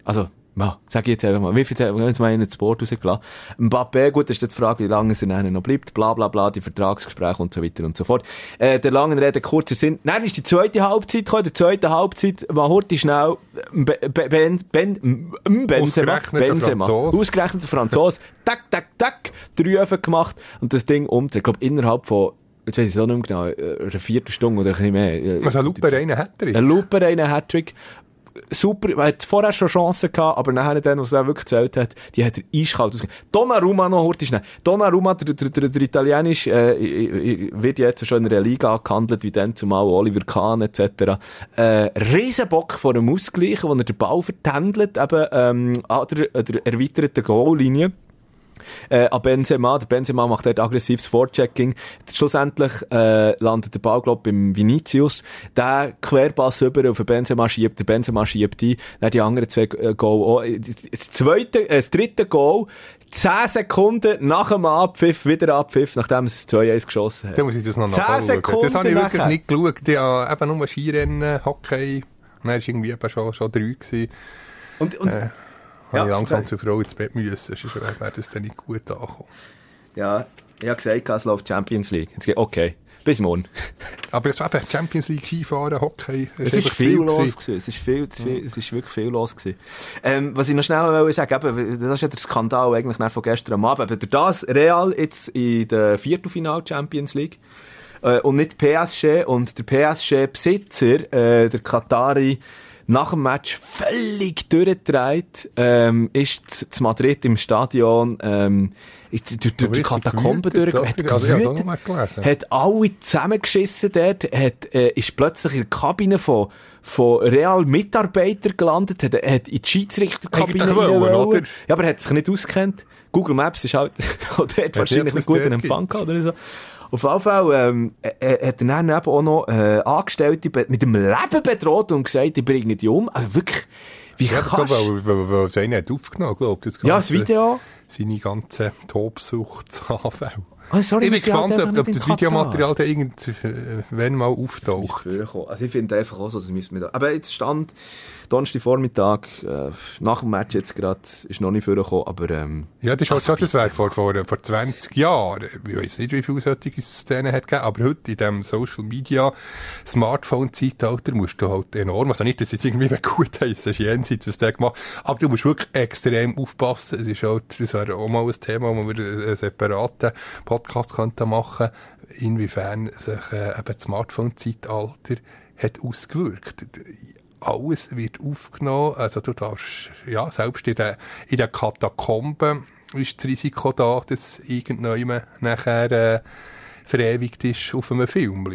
Also, ja, sag ich jetzt einfach mal. Wie viel haben wir jetzt mal in das Board rausgelassen? Mbappé, gut, das ist jetzt die Frage, wie lange er nachher noch bleibt, bla, bla, bla, die Vertragsgespräche und so weiter und so fort. Äh, der langen Rede kurzer Sinn. Nein, ist die zweite Halbzeit gekommen, der zweite Halbzeit, mal heute schnell, Be- Be- Ben, Ben, M- Benzema, Benzema. Ausgerechnet der Franzose. tak, tak, tak, drei Öfen gemacht und das Ding umdreht. Ich glaube, innerhalb von, jetzt weiß ich es auch nicht mehr genau, äh, einer Viertelstunde oder ein bisschen mehr. Äh, Also Lupe rein hat er. ein Looper, einen Hattrick. Super, er hat vorher schon Chancen gehabt, aber nachher dann, was er wirklich gezählt hat, die hat er eiskalt ausgegeben. Donnarumma noch kurz schnell. Donnarumma, der, der, der, der Italienisch, äh, wird jetzt schon in einer Liga gehandelt, wie dann zumal Oliver Kahn etc. Äh, Riesenbock vor einem Ausgleich, wo er den Ball vertändelt, eben, ähm, an der, der erweiterten Goallinie äh, an Benzema. Der Benzema macht dort aggressives Vorchecking. Schlussendlich äh, landet der Ball, glaub beim Vinicius. Der Querpass über auf den Benzema schiebt, der Benzema schiebt ein. Dann die anderen zwei äh, Goal. auch. Das zweite, äh, das dritte Goal, 10 Sekunden nach dem Abpfiff, wieder Abpfiff, nachdem es 2-1 geschossen hat. Dann muss ich das noch 10 nachschauen. Sekunden Das habe ich wirklich nachher. nicht geschaut. Ich habe eben nur Skirennen, Hockey. Und dann war irgendwie eben schon, schon drei. Gewesen. Und, und, Äh, Ja, habe ich langsam zur Frau ins Bett müssen. Sonst wäre das dann nicht gut angekommen. ja, ich habe gesagt, es läuft Champions League. Jetzt geht, okay. Bis morgen. Aber es war eben Champions League, Skifahren, Hockey. Es ist einfach viel los gewesen. gewesen. Es ist viel, zu viel, es ist wirklich viel los gewesen. Ähm, was ich noch schnell wollte sagen, eben, das ist ja der Skandal eigentlich nach von gestern am Abend. Aber durch das Real jetzt in der Viertelfinal Champions League. Äh, und nicht PSG und der PSG-Besitzer, äh, der Katari, nach dem Match völlig durchgedreht, ähm, ist zu- Madrid im Stadion, ähm, durch, die Katakomben durch, hat gewütet, hat alle zusammengeschissen dort, hat, äh, ist plötzlich in der Kabine von, von Real-Mitarbeitern gelandet, hat, hat in die Schiedsrichterkabine wollen, oder? Ja, aber er hat sich nicht auskennt. Google Maps ist halt, auch dort wahrscheinlich einen guten Empfang gehabt oder so. Auf jeden Fall, ähm, äh, äh, hat er dann eben auch noch, äh, Angestellte mit dem Leben bedroht und gesagt, ich bringe die um. Also wirklich, wie Ja, kannst glaube, weil, weil, weil einer hat aufgenommen, glaube ich. Ja, das Video. Seine ganzen Tobsuchtsanfälle. Oh, sorry, Ich bin halt gespannt, ob, ob das. Videomaterial da irgendwann mal auftaucht. Also ich finde einfach auch so, das müssen wir da. Aber jetzt stand Donnerstag Vormittag, äh, nach dem Match jetzt gerade, ist noch nicht vorgekommen, aber ähm, Ja, das ist halt schon, das wäre vor, vor, vor 20 Jahren. Ich weiß nicht, wie viele solche Szenen hat gegeben, aber heute in diesem Social Media Smartphone-Zeitalter musst du halt enorm, also nicht, dass es irgendwie gut heisst, das ist jenseits, was der gemacht aber du musst wirklich extrem aufpassen. Es ist halt, das wäre auch mal ein Thema, wo wir einen separaten Podcast könnten machen, inwiefern sich äh, eben das Smartphone-Zeitalter hat ausgewirkt alles wird aufgenommen. Also du darfst, ja, selbst in den, in den Katakomben ist das Risiko da, dass irgendjemand nachher, äh, verewigt ist auf einem Film.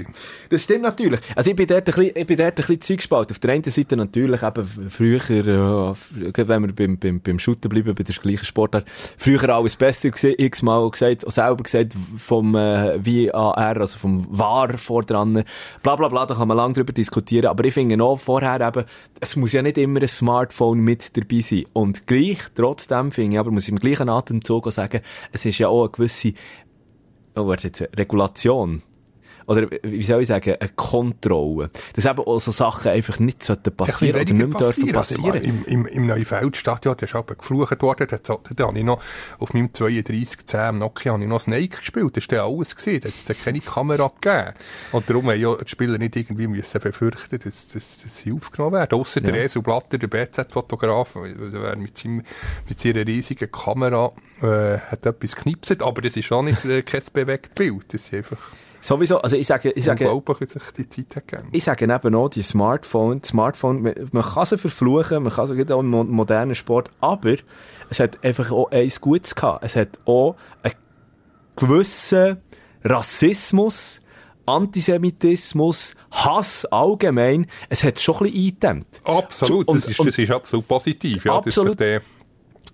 Das stimmt natürlich. Also ich bin dort ein bisschen, ich bin dort ein bisschen zweigespalten. Auf der einen Seite natürlich eben früher, äh, wenn wir beim, beim, beim Shooten bleiben, bei der gleichen Sportart, früher alles besser gesehen, x-mal gesagt, auch selber gesagt, vom äh, VAR, also vom VAR vor dran, bla bla bla, da kann man lange drüber diskutieren, aber ich finde auch vorher eben, es muss ja nicht immer ein Smartphone mit dabei sein. Und gleich, trotzdem finde ich, aber muss ich im gleichen Atemzug auch sagen, es ist ja auch eine gewisse oh, was jetzt, Regulation. Oder, wie soll ich sagen, eine Kontrolle. Dass eben auch so Sachen einfach nicht sollten passieren oder nicht mehr dürfen passieren. Also Im, im, im Neufeldstadion, der ist aber geflucht worden, da, da, habe ich noch auf meinem 3210 Nokia habe ich noch Snake gespielt, das war alles gewesen, da hat es keine Kamera gegeben. Und darum haben ja die Spieler nicht irgendwie müssen befürchten, dass, dass, dass sie aufgenommen werden. Ausser ja. der Esel Blatter, der BZ-Fotograf, der mit, seinem, mit seiner riesigen Kamera äh, hat etwas geknipset, aber das ist auch nicht äh, kein bewegtes Bild, das ist einfach... Sowieso, also ich sage, ich sage, Unglaublich, wie sich die Zeit hat ich sage eben auch, die Smartphone, Smartphone, man, man kann sie verfluchen, man kann sie auch im mo- modernen Sport, aber es hat einfach auch eins Gutes gehabt. Es hat auch einen gewissen Rassismus, Antisemitismus, Hass allgemein, es hat schon ein bisschen eingedämmt. Absolut, und- das, ist, das ist absolut positiv. Ja, Absolut. Das,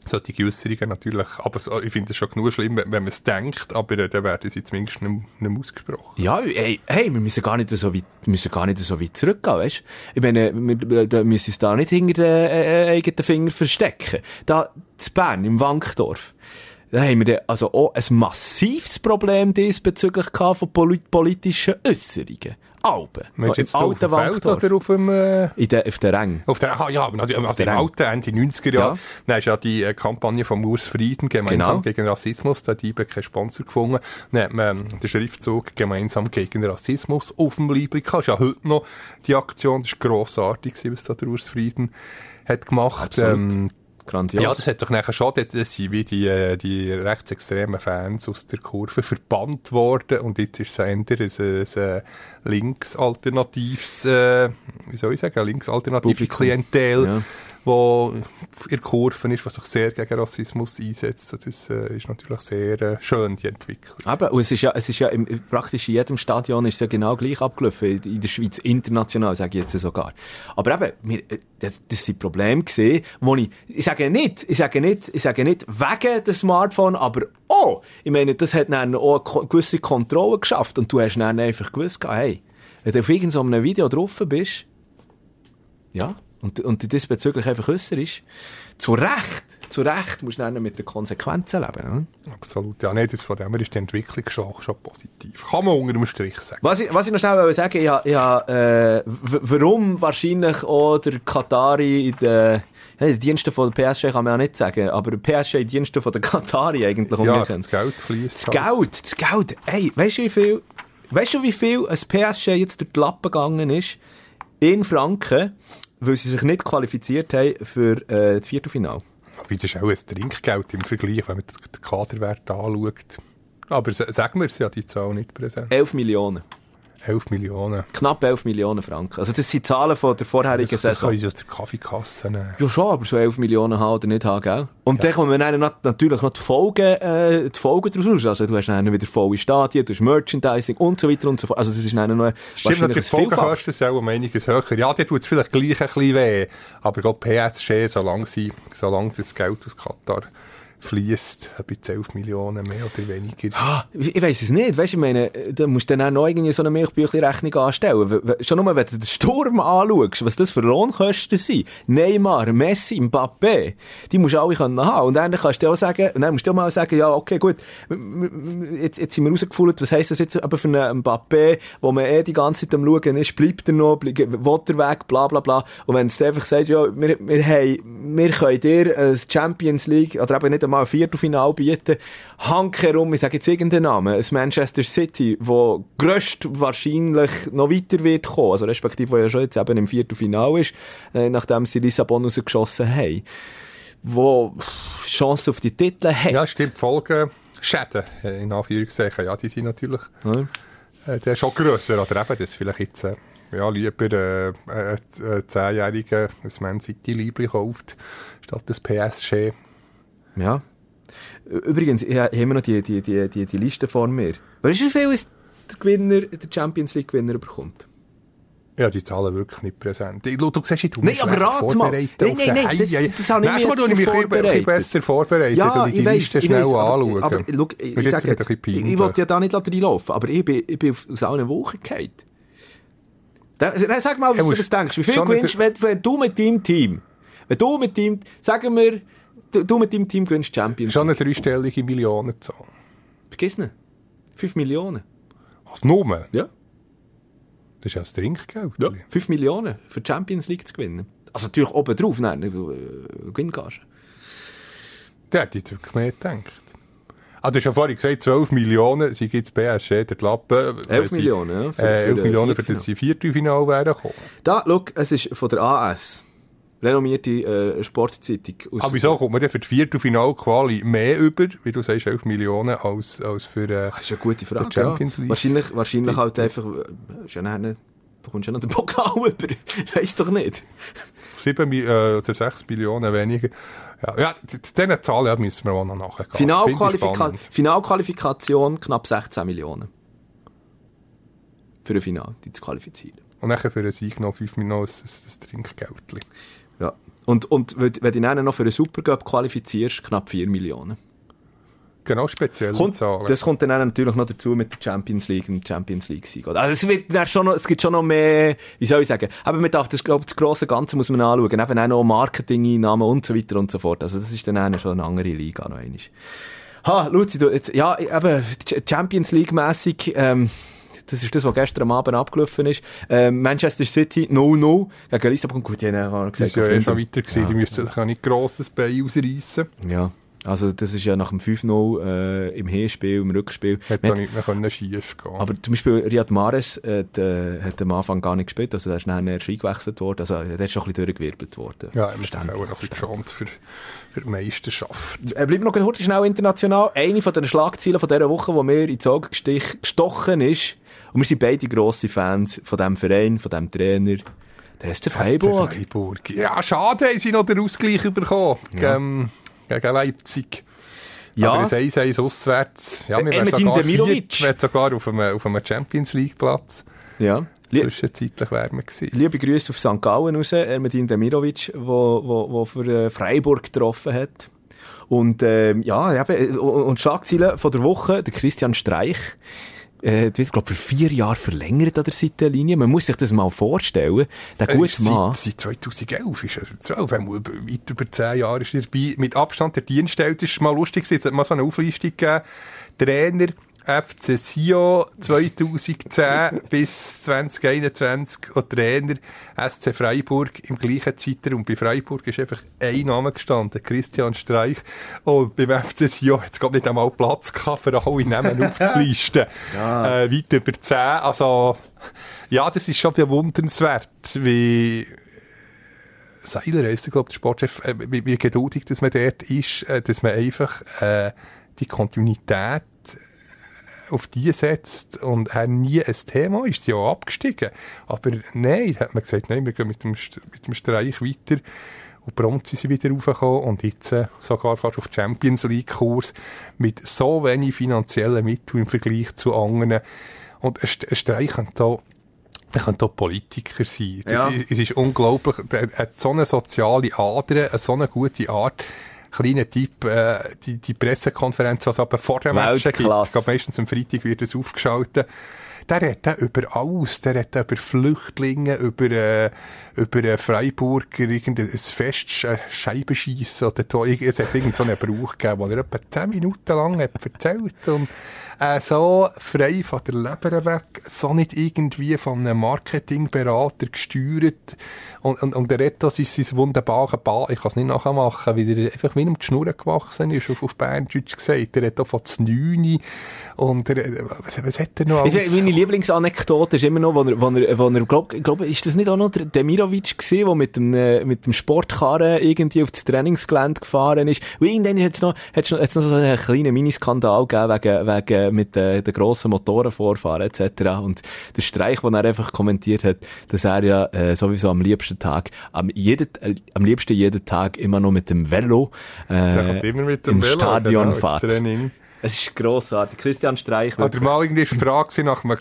solche Äußerungen natürlich, aber ich finde es schon genug schlimm, wenn man es denkt, aber äh, dann werden sie zumindest nicht, nicht ausgesprochen. Ja, hey, hey, wir müssen gar nicht so weit, müssen gar nicht so weit zurückgehen, weißt? Ich meine, wir, müssen uns da nicht hinter den äh, eigenen Finger verstecken. Da, zu Bern, im Wankdorf, da haben wir dann also auch ein massives Problem diesbezüglich von polit politischen Äußerungen. Alben. Meinst du jetzt auf dem Feld oder auf dem... Äh In der, auf der Rang. auf der, ah, ja, aber natürlich, also der im alten, Ende 90er Jahre, Ja. dann ist ja die äh, Kampagne von Urs Frieden, gemeinsam Genau. gegen Rassismus, da hat die IBE keinen Sponsor gefunden, dann hat man ähm, den Schriftzug gemeinsam gegen Rassismus auf dem Liebling gehabt. Das ist ja heute noch die Aktion, das war grossartig, was da der Urs Frieden hat gemacht. Absolut. Ähm, Grandios. Ja, das hat doch nachher schon, das sind wie die, äh, die rechtsextremen Fans aus der Kurve verbannt worden und jetzt ist es ein, ein, linksalternatives, äh, wie soll ich sagen, ein linksalternative Publikum. Klientel, Ja. Wo in der Kurve ist, was sich sehr gegen Rassismus einsetzt. Das äh, ist natürlich sehr äh, schön, die Entwicklung. Eben, und es ist ja, es ist ja im, praktisch in jedem Stadion ist ja genau gleich abgelaufen. In der Schweiz international, sage ich jetzt sogar. Aber eben, wir, äh, das, das sind Probleme gesehen, wo ich, ich sage nicht, ich sage nicht, ich sage nicht wegen des Smartphone, aber oh, ich meine, das hat dann auch eine gewisse Kontrolle geschafft und du hast dann einfach gewusst, hey, wenn du auf irgendeinem Video drauf bist, ja, und, und diesbezüglich einfach äußerst, zu Recht, zu Recht musst du dann mit den Konsequenzen leben, oder? Absolut. Ja, nee, das von dem her ist die Entwicklung schon, schon positiv. Kann man unter dem Strich sagen. Was ich, was ich noch schnell sagen ich ich äh, warum wahrscheinlich auch der Katari in den, ja, in den Diensten von der PSG kann man ja nicht sagen, aber der PSG in den Diensten von der Katari eigentlich Ja, das Geld fließt. Das Geld, das Geld, ey, weißt du wie viel, weißt du wie viel ein PSG jetzt durch die Lappen gegangen ist? In Franken, weil sie sich nicht qualifiziert haben für äh, das Viertelfinale. Wie das ist auch ein Trinkgeld im Vergleich, wenn man den Kaderwert anschaut. Aber sa- sagen wir es ja, die Zahl nicht präsent. 11 Millionen. 11 Millionen. Knapp 11 Millionen Franken. Also das sind Zahlen von der vorherigen Das, das Saison. können sie aus der Kaffeekasse nehmen. Ja schon, aber so 11 Millionen haben oder nicht haben, gell? Und dann kommen dann nat- natürlich noch die Folgen, äh, die Folgen daraus raus. Also du hast dann wieder volle Stadien, du hast Merchandising und so weiter und so fort. Also das ist dann noch Stimmt, natürlich, die. Folgekosten sind auch um einiges höher. Ja, die tut es vielleicht gleich ein bisschen weh. Aber Gott, PSG, solange, sie, solange das Geld aus Katar fließt, bisschen 11 Millionen mehr oder weniger. Ich weiss es nicht, weißt du, ich meine, da musst du dann auch noch so eine Milchbüchli-Rechnung anstellen. Schon nur, wenn du den Sturm anschaust, was das für Lohnkosten sind. Neymar, Messi, Mbappé, die musst du alle haben. Und dann kannst du auch sagen, musst du auch mal sagen, ja, okay, gut, jetzt, jetzt sind wir rausgefunden, was heisst das jetzt aber für einen Mbappé, wo man eh die ganze Zeit am Schauen ist, bleibt er noch, will er weg, bla, bla, bla. Und wenn es einfach sagt, ja, wir, wir haben, wir können dir ein Champions League, oder eben nicht einmal ein Viertelfinale bieten, Hank herum, ich sage jetzt irgendeinen Namen, ein Manchester City, wo grösst wahrscheinlich noch weiter wird kommen, also respektive, wo ja schon jetzt eben im Viertelfinale ist, äh, nachdem sie Lissabon rausgeschossen haben, wo pff, Chancen auf die Titel hat. Ja, stimmt, Folgen, Schäden, äh, in Anführungszeichen, ja, die sind natürlich Ja. äh, der ist schon grösser. Oder eben, das vielleicht jetzt, ja, lieber äh, äh, äh, Zehnjährige ein Man City-Liebling kauft, statt das PSG. Ja. Übrigens, ich, ha- haben wir noch die, die, die, die, die Liste vor mir. Weißt du, wie viel es der Gewinner, der Champions League Gewinner bekommt? Ja, die Zahlen wirklich nicht präsent. Du, du siehst, ich tue Nein, aber rat mal. Nein, nein, nein, das, das habe ich mir Mal, ich mich besser vorbereitet ja, und die ich weiss, Liste schnell weiss, aber, anschauen. Aber, schau, ich, ich sage jetzt, ich, ich wollte ja da nicht reinlaufen, aber ich bin, ich bin aus allen Wochen gefallen. Sag mal, was du denkst. Wie viel gewinnst, wenn, wenn du mit deinem Team, wenn du mit deinem, sagen wir, du, du mit deinem Team gewinnst Champions Schon eine dreistellige Millionenzahl. Vergiss nicht. 5 Millionen. Was, Nummer? Ja. Das ist ja das Trinkgeld. Ja. 5 Millionen für die Champions League zu gewinnen. Also natürlich oben drauf, nein, äh, Gewinngage. Der hat jetzt wirklich mehr gedacht. Ah, du hast ja vorhin gesagt, 12 Millionen, sie gibt es BSC, der Lappen. 11 Millionen, ja. Für, äh, 11 Millionen, für das sie Viertelfinale werden kommen. Da, schau, es ist von der AS. Renommierte äh, Sportzeitung. Aber wieso kommt man denn für die Viertelfinale-Quali mehr über, wie du sagst, 11 Millionen, als, als für äh, Das ist eine gute Frage, die Champions League? Ja. Wahrscheinlich, wahrscheinlich halt einfach, äh, ist ja nicht, bekommst du ja noch den Pokal über. Weiss doch nicht. 7 äh, oder 6 Millionen weniger. Ja, ja diese Zahlen ja, müssen wir auch noch nachgehen. Finalqualifika Finalqualifikation knapp 16 Millionen. Für ein Final, die zu qualifizieren. Und nachher für einen Sieg noch 5 Millionen das, das Trinkgeld. Und, und wenn du dann noch für einen Supercup qualifizierst, knapp 4 Millionen. Genau, spezielle kommt, Zahlen. Das kommt dann natürlich noch dazu mit der Champions League und Champions League Sieg. Also es, wird dann schon noch, es gibt schon noch mehr, wie soll ich sagen, aber man darf das, glaube das grosse Ganze muss man anschauen. Eben auch noch Marketing-Einnahmen und so weiter und so fort. Also das ist dann schon eine andere Liga noch einmal. Ha, Luzi, du, jetzt, ja, eben, Champions League-mässig, ähm, das ist das, was gestern am Abend abgelaufen ist. Ähm, Manchester City 0-0 gegen Lissabon. Gut, die haben gesagt, das ist ja schon weiter gewesen. Ja. Die müssen sich ja nicht grosses Bein ausreißen. Ja. Also, das ist ja nach dem 5-0 äh, im Hinspiel, im Rückspiel. Hätte da nicht mehr können schief gehen Aber zum Beispiel Riyad Mahrez äh, der, hat am Anfang gar nicht gespielt, also der ist dann erst eingewechselt worden, also der ist schon ein bisschen durchgewirbelt worden. Ja, er ist auch ein bisschen geschont für, für die Meisterschaft. Äh, bleiben noch kurz schnell international. Eine von den Schlagzeilen von dieser Woche, die mir ins Auge gestochen ist, und wir sind beide grosse Fans von diesem Verein, von diesem Trainer, der ist der Freiburg. Freiburg. Ja, schade, haben sie noch den Ausgleich bekommen. Ja. Ähm, gegen Leipzig. Ja. Aber ein 1-1 auswärts. Ja, wir Äh, wären sogar, Demirovic. viert, wir sogar auf einem, auf einem Champions League Platz. Ja. Zwischenzeitlich wären wir gewesen. Liebe Grüße auf St. Gallen raus, Ermedin Demirovic, wo, wo, wo für äh, Freiburg getroffen hat. Und, ähm, ja, eben, und und Schlagziele von der Woche, der Christian Streich, äh, wird, glaub für vier Jahre verlängert an der Seitenlinie. Man muss sich das mal vorstellen. Der Er gute Mann. Seit, seit 2011 ist er 12, wenn man über- weit über 10 Jahre ist er dabei. Mit Abstand der Dienststelle, ist mal lustig. Jetzt hat mal so eine Auflistung gegeben. Trainer FC Sion 2010 bis 2021 und Trainer SC Freiburg im gleichen Zeitraum. Und bei Freiburg ist einfach ein Name gestanden, Christian Streich. Und beim FC Sion hat es gar nicht einmal Platz gehabt, für alle Namen aufzulisten. äh, weit über 10. Also, ja, das ist schon bewundernswert, wie Seiler heisst, glaube der Sportchef, äh, wie, wie geduldig dass man dort ist, äh, dass man einfach äh, die Kontinuität auf die setzt und er nie ein Thema ist. Sie auch abgestiegen. Aber nein, hat man gesagt, nein, wir gehen mit dem, mit dem Streich weiter. Und prompt sind sie wieder raufgekommen und jetzt äh, sogar fast auf Champions League Kurs mit so wenig finanziellen Mitteln im Vergleich zu anderen. Und ein St- ein Streich könnte auch Politiker sein. Das Ja. ist, es ist unglaublich. Er hat so eine soziale Ader, eine so eine gute Art. Kleiner Tipp, äh, die, die Pressekonferenz, was aber vor dem Match gibt, ich glaube, meistens am Freitag wird es aufgeschaltet. Der redet über alles. Der redet über Flüchtlinge, über, äh, über äh, Freiburger, irgendein Fest, äh, Scheibenschiessen oder irgend- es hat irgend so einen Brauch gegeben, wo er etwa 10 Minuten lang hat erzählt und äh, so frei von der Leber weg, so nicht irgendwie von einem Marketingberater gesteuert und, und, und der redet das ist sein wunderbarer Ball, ich kann es nicht nachmachen, weil er einfach wie ihm die Schnur gewachsen ist, auf, auf Berndeutsch gesagt, er hat auch von Znüni und er, äh, was, was hat er noch Ich alles? finde, Meine Lieblingsanekdote ist immer noch, wo er, wo er, wo er glaub, glaub, ist das nicht auch noch der Demirovic gewesen, der mit dem, äh, mit dem Sportkarren irgendwie auf das Trainingsgelände gefahren ist? Und irgendwann hat es noch, hat's noch, hat's noch so einen kleinen Miniskandal gegeben wegen, wegen, mit äh, den grossen Motorenvorfahren etc. Und der Streich, den er einfach kommentiert hat, dass er ja äh, sowieso am liebsten Tag, am, jeden, äh, am liebsten jeden Tag immer noch mit dem Velo äh, kommt immer mit dem ins Velo, Stadion genau, fährt. Es ist grossartig. Christian Streich. Oder mal irgendwie die Frage nach einem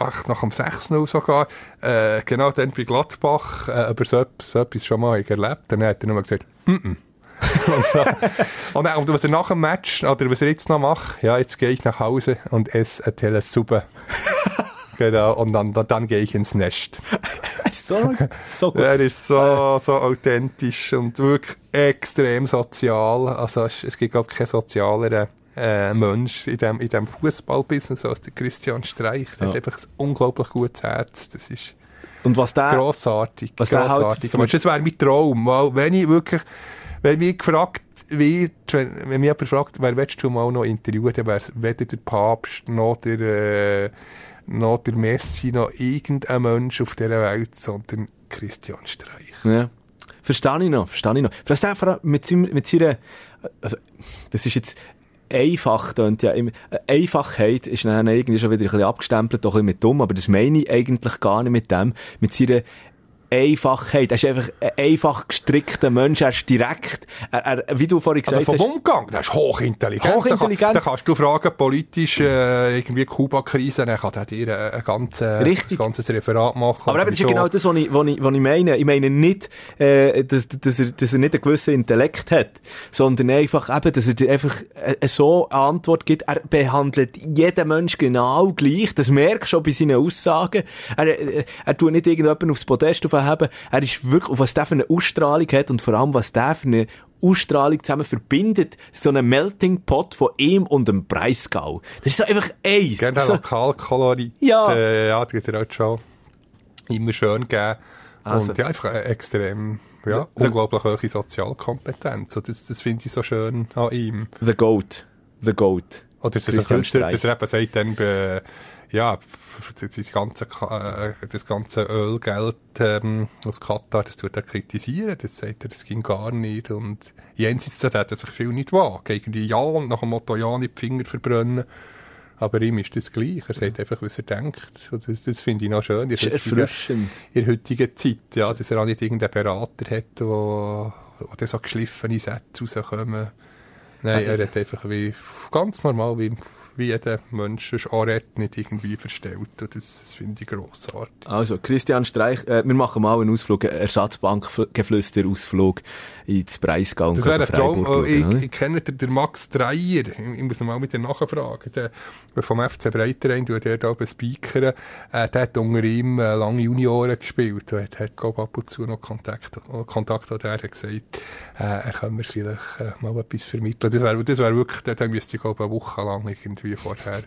ach, nach dem 6-0 sogar, äh, genau dann bei Gladbach, äh, ob er so, so etwas schon mal erlebt Dann hat er nur gesagt, mm, -mm. und, so. und, und, was er nach dem Match, oder was er jetzt noch macht, ja, jetzt gehe ich nach Hause und esse eine Telesuppe. genau, und dann, dann, dann gehe ich ins Nest. so, so gut. Er ist so, so authentisch und wirklich extrem sozial. Also es, es gibt, glaube ich, keinen sozialeren äh, Mensch in dem, in dem Fußballbusiness als der Christian Streich. Der ja. hat einfach ein unglaublich gutes Herz. Das ist und was der, grossartig. Was grossartig. Der halt das wäre mein Traum. Weil, wenn ich wirklich, wenn mich gefragt wird, wenn, wenn mich jemand fragt, wer willst du mal noch interviewen, dann wäre es weder der Papst noch der, äh, noch der Messi, noch irgendein Mensch auf dieser Welt, sondern Christian Streich. Ja. Verstehe ich noch, verstehe ich noch. Vielleicht auch mit, mit seiner, also, das ist jetzt, einfach tönt ja immer, äh, Einfachheit ist dann irgendwie schon wieder ein bisschen abgestempelt, doch ein bisschen mit dumm, aber das meine ich eigentlich gar nicht mit dem, mit seiner Einfachheit. Er ist einfach ein einfach gestrickter Mensch. Er ist direkt, er, er, wie du vorhin gesagt also vom hast. Umgang, der ist hochintelligent. Hochintelligent. Da, kannst du fragen, politisch, äh, irgendwie Kuba-Krise, dann kann er dir äh, ein, ganzes, ein ganzes Referat machen. Aber eben, das ist ja genau das, was ich, was ich, was ich meine. Ich meine nicht, äh, dass, dass, er, dass er nicht einen gewissen Intellekt hat, sondern einfach eben, dass er dir einfach äh, so eine Antwort gibt. Er behandelt jeden Mensch genau gleich. Das merkst du schon bei seinen Aussagen. Er, er, er tut nicht irgendjemanden aufs Podest auf haben. Er ist wirklich, was der für eine Ausstrahlung hat und vor allem, was der für eine Ausstrahlung zusammen verbindet. So ein Melting Pot von ihm und dem Breisgau. Das ist so einfach eins. Gerne so, Lokalkolorit. Ja. Äh, ja, die hat er auch schon immer schön gegeben. Also. Und ja, einfach extrem, ja, the, unglaublich hohe Sozialkompetenz. Und das, das finde ich so schön an ihm. The Goat. The Goat. Oder dass er, dass er eben sagt, dann, bei, ja, die ganze, äh, das ganze Ölgeld ähm, aus Katar, das tut er kritisieren, das sagt er, das ging gar nicht und jenseits da hat er sich viel nicht wahr. Gegen die Ja und nach dem Motto Ja nicht die Finger verbrennen. Aber ihm ist das gleich. Er sagt einfach, was er denkt. Und das, das finde ich noch schön. Das ist erfrischend. In der heutigen Zeit, ja, dass er auch nicht irgendeinen Berater hat, wo, wo so geschliffene Sätze rauskommen. Nein, er hat einfach wie, ganz normal, wie wie jeder Mensch ist anredet, nicht irgendwie verstellt. Und das, das finde ich grossartig. Also, Christian Streich, äh, wir machen mal einen Ausflug, einen Ersatzbankgeflüster-Ausflug ins Breisgau Das wäre ein Traum. Oh, ich, ich, kenne den, den Max Dreier. Ich, muss mal mit dir nachfragen. Der, vom FC Breiterein, der da oben Speaker, äh, der hat unter ihm äh, lange Junioren gespielt. Er hat, hat glaub, ab und zu noch Kontakt, Kontakt hat er hat gesagt, äh, er kann mir vielleicht äh, mal etwas vermitteln. Das wäre das wär wirklich, da müsste ich glaub, eine Woche lang irgendwie vorher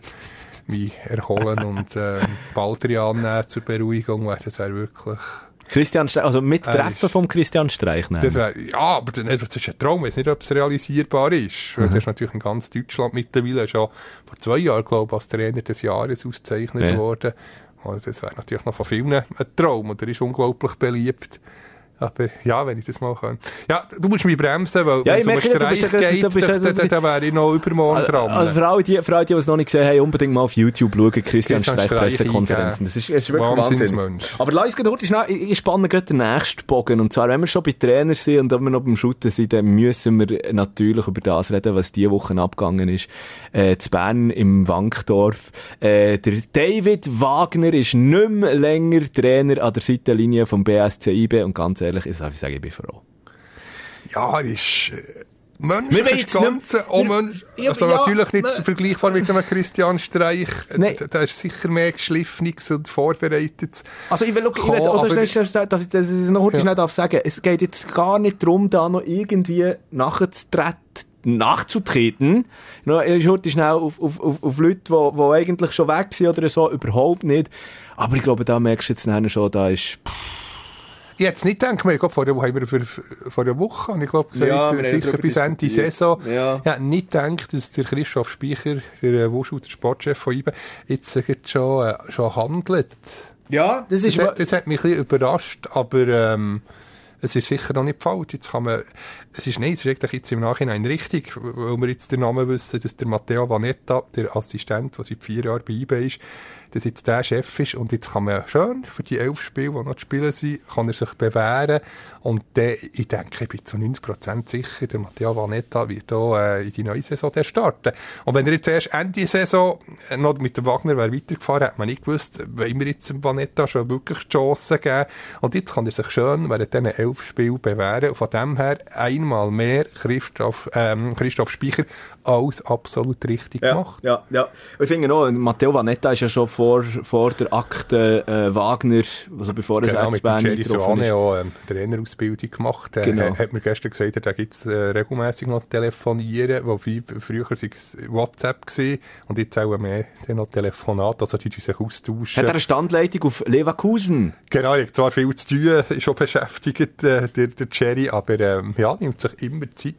mich erholen und äh, Baldrian nehmen zur Beruhigung, weil das wäre wirklich Christian Streich, also mit Treffen äh, vom Christian Streich nehmen. Das wär, ja, aber das ist ein Traum. Ich weiß nicht, ob es realisierbar ist. Mhm. Das ist natürlich in ganz Deutschland mittlerweile schon vor zwei Jahren, glaube ich, als Trainer des Jahres ausgezeichnet ja. worden. Und das wäre natürlich noch von vielen ein Traum und er ist unglaublich beliebt. Aber ja, wenn ich das mal kann. Ja, du musst mich bremsen, weil ja, wenn es um einen Streich geht, da, da, da, da wäre ich noch übermorgen dran. Also für alle, die, für alle, die es noch nicht gesehen haben, unbedingt mal auf YouTube schauen, Christian, Streich Pressekonferenzen. Das ist, ist wirklich Wahnsinn. Aber lass uns heute schnell, ich spanne gerade den nächsten Bogen. Und zwar, wenn wir schon bei Trainer sind und wenn wir noch beim Shooten sind, dann müssen wir natürlich über das reden, was diese Woche abgegangen ist. Äh, zu Bern im Wankdorf. Äh, der David Wagner ist nicht mehr länger Trainer an der Seitenlinie vom BSC IB und ganz ehrlich, ich darf sagen, ich bin froh. Ja, er ist... Äh Menschlich ist Ganze, auch Mensch, also ja, natürlich nicht ne, vergleichbar mit einem Christian Streich. Nee. Der ist sicher mehr geschliffenes und vorbereitet. Also ich will, ich will oder dass ich das noch ja. nicht sagen es geht jetzt gar nicht darum, da noch irgendwie nachzutreten nachzutreten. Ich schaue schnell auf, auf, auf, auf Leute, die, die eigentlich schon weg sind oder so, überhaupt nicht. Aber ich glaube, da merkst du jetzt schon, da ist... Pff, ich hätte es nicht gedacht, wir, glaub, vor, der, haben wir für, vor einer Woche, ich glaube, gesagt, ja, sicher bis Ende Saison. Ja. Ich hätte nicht gedacht, dass der Christoph Speicher, der äh, Wuschu, der Sportchef von IBE, jetzt äh, schon, äh, schon handelt. Ja, das ist... Das, hat, das hat mich ein bisschen überrascht, aber... Ähm, es ist sicher noch nicht falsch. Jetzt kann man, es ist nicht, es ist jetzt im Nachhinein richtig, weil wir jetzt den Namen wissen, dass der Matteo Vanetta, der Assistent, der seit vier Jahren bei IBE ist, dass jetzt der Chef ist und jetzt kann man schön für die elf Spiele, die noch zu spielen sind, kann er sich bewähren und der, ich denke, ich bin zu 90% sicher, der Matteo Vanetta wird auch äh, in die neue Saison der starten. Und wenn er jetzt erst Ende Saison noch mit dem Wagner wäre weitergefahren, hätte man nicht gewusst, wollen wir jetzt dem Vanetta schon wirklich die Chance geben. Und jetzt kann er sich schön während diesen elf Spielen bewähren. Und von dem her einmal mehr Christoph, ähm, Christoph Speicher alles absolut richtig ja, gemacht. Ja, ja. Ich finde noch, Matteo Vanetta ist ja schon vor, vor der Akte äh, Wagner, also bevor er genau, mit Jerry Soane auch ähm, Trainerausbildung gemacht. Äh, genau. hat mir gestern gesagt, da gibt es äh, regelmäßig noch telefonieren, wobei früher war WhatsApp gewesen, und jetzt auch mehr noch Telefonat, also die sich austauschen. Hat er eine Standleitung auf Leverkusen? Genau, er hat zwar viel zu tun, ist schon beschäftigt, äh, der, der Jerry, aber ähm, ja, nimmt sich immer Zeit,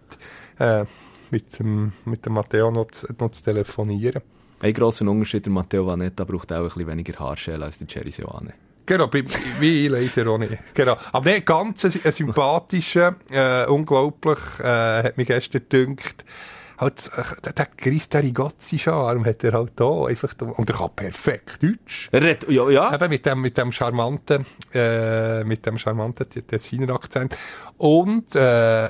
äh, mit dem, mit dem Matteo noch zu, noch zu telefonieren. Ein grosser Unterschied, der Matteo Vanetta braucht auch ein bisschen weniger Haarschäle als der Jerry Seoane. Genau, wie ich leider auch nicht. Genau. Aber nicht ganz ein, sympathischer, äh, unglaublich, äh, hat mich gestern gedünkt. Halt, äh, der Christa Rigozzi-Charme hat er halt da, einfach, da, und er kann perfekt Deutsch. Er redet, ja, ja. Eben mit dem, mit dem charmanten, äh, mit dem charmanten Tessiner Akzent. Und, äh,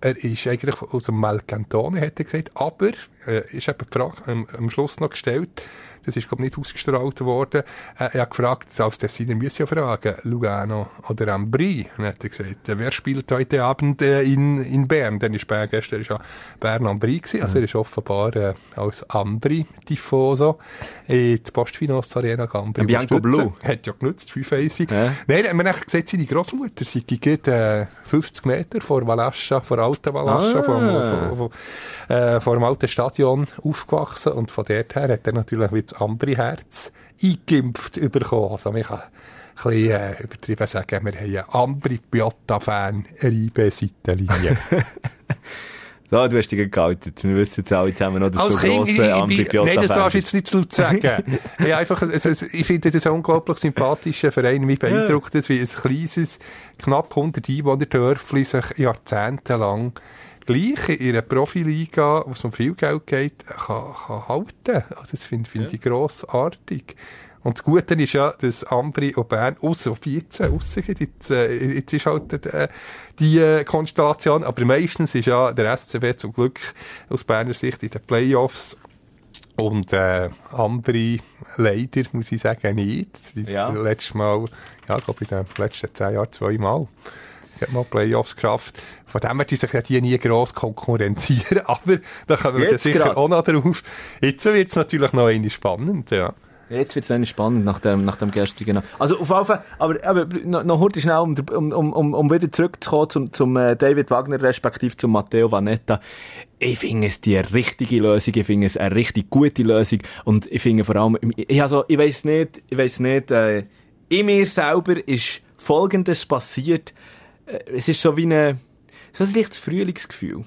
er ist eigentlich aus dem Malcantone, hat er gesagt, aber, äh, ist eben die Frage ähm, am Schluss noch gestellt, das ist, glaube nicht ausgestrahlt worden. Äh, er hat gefragt, als Tessiner muss ja fragen, Lugano oder Ambri. Dann hat er gesagt, äh, wer spielt heute Abend äh, in, in Bern? Dann ist Bern, gestern ist ja Bern Ambri gewesen. Also er ist offenbar äh, als Ambri-Tifoso in die Postfinance Arena Ambri. Bianco Blue. Hat ja genutzt, 5 1 Ja. Nein, er hat mir gesagt, seine Großmutter sei geht, äh, 50 Meter vor Valascha, vor alten Valascha, Ah. vom, vom, vom, äh, alten Stadion aufgewachsen und von dort her hat er natürlich wie das andere Herz eingeimpft bekommen. Also man kann ein bisschen äh, übertrieben sagen, wir haben einen Ambri-Piotta-Fan, Reibe-Seitenlinie. So, du hast dich gehalten. Wir wissen jetzt alle zusammen noch, dass Als du Kind, ich, ich, ich, nein, das darfst du jetzt nicht zu laut sagen. ja, einfach, es, es, ich finde das ein unglaublich sympathischer Verein. Mich beeindruckt es, wie ein kleines, knapp 100 Einwohner-Dörfli sich jahrzehntelang gleich in ihrer Profiliga, wo es um viel Geld geht, kann, kann halten. Also das finde find ich grossartig. Und das Gute ist ja, dass Ambri und Bern, auf 14, rausgeht. Jetzt, äh, jetzt ist halt äh, die äh, Konstellation. Aber meistens ist ja der SCB zum Glück aus Berner Sicht in den Playoffs. Und äh, Ambri leider, muss ich sagen, nicht. Ja. Letztes Mal, ja, ich glaube in den letzten zehn Jahren zweimal. Habe mal Playoffs geschafft. Von dem her die sich die nie gross konkurrenzieren. Aber da kommen wir sicher grad. auch noch drauf. Jetzt wird es natürlich noch einmal spannend, ja. Jetzt wird es spannend nach dem, nach dem gestrigen. Also auf jeden Fall, aber, aber noch, noch kurz schnell, um, um, um, um, wieder zurückzukommen zum, zum äh, David Wagner respektive zum Matteo Vanetta. Ich finde es die richtige Lösung, ich finde es eine richtig gute Lösung und ich finde vor allem, ich, also, ich weiss nicht, ich weiss nicht, äh, in mir selber ist Folgendes passiert. Äh, Es ist so wie eine, so ein leichtes Frühlingsgefühl.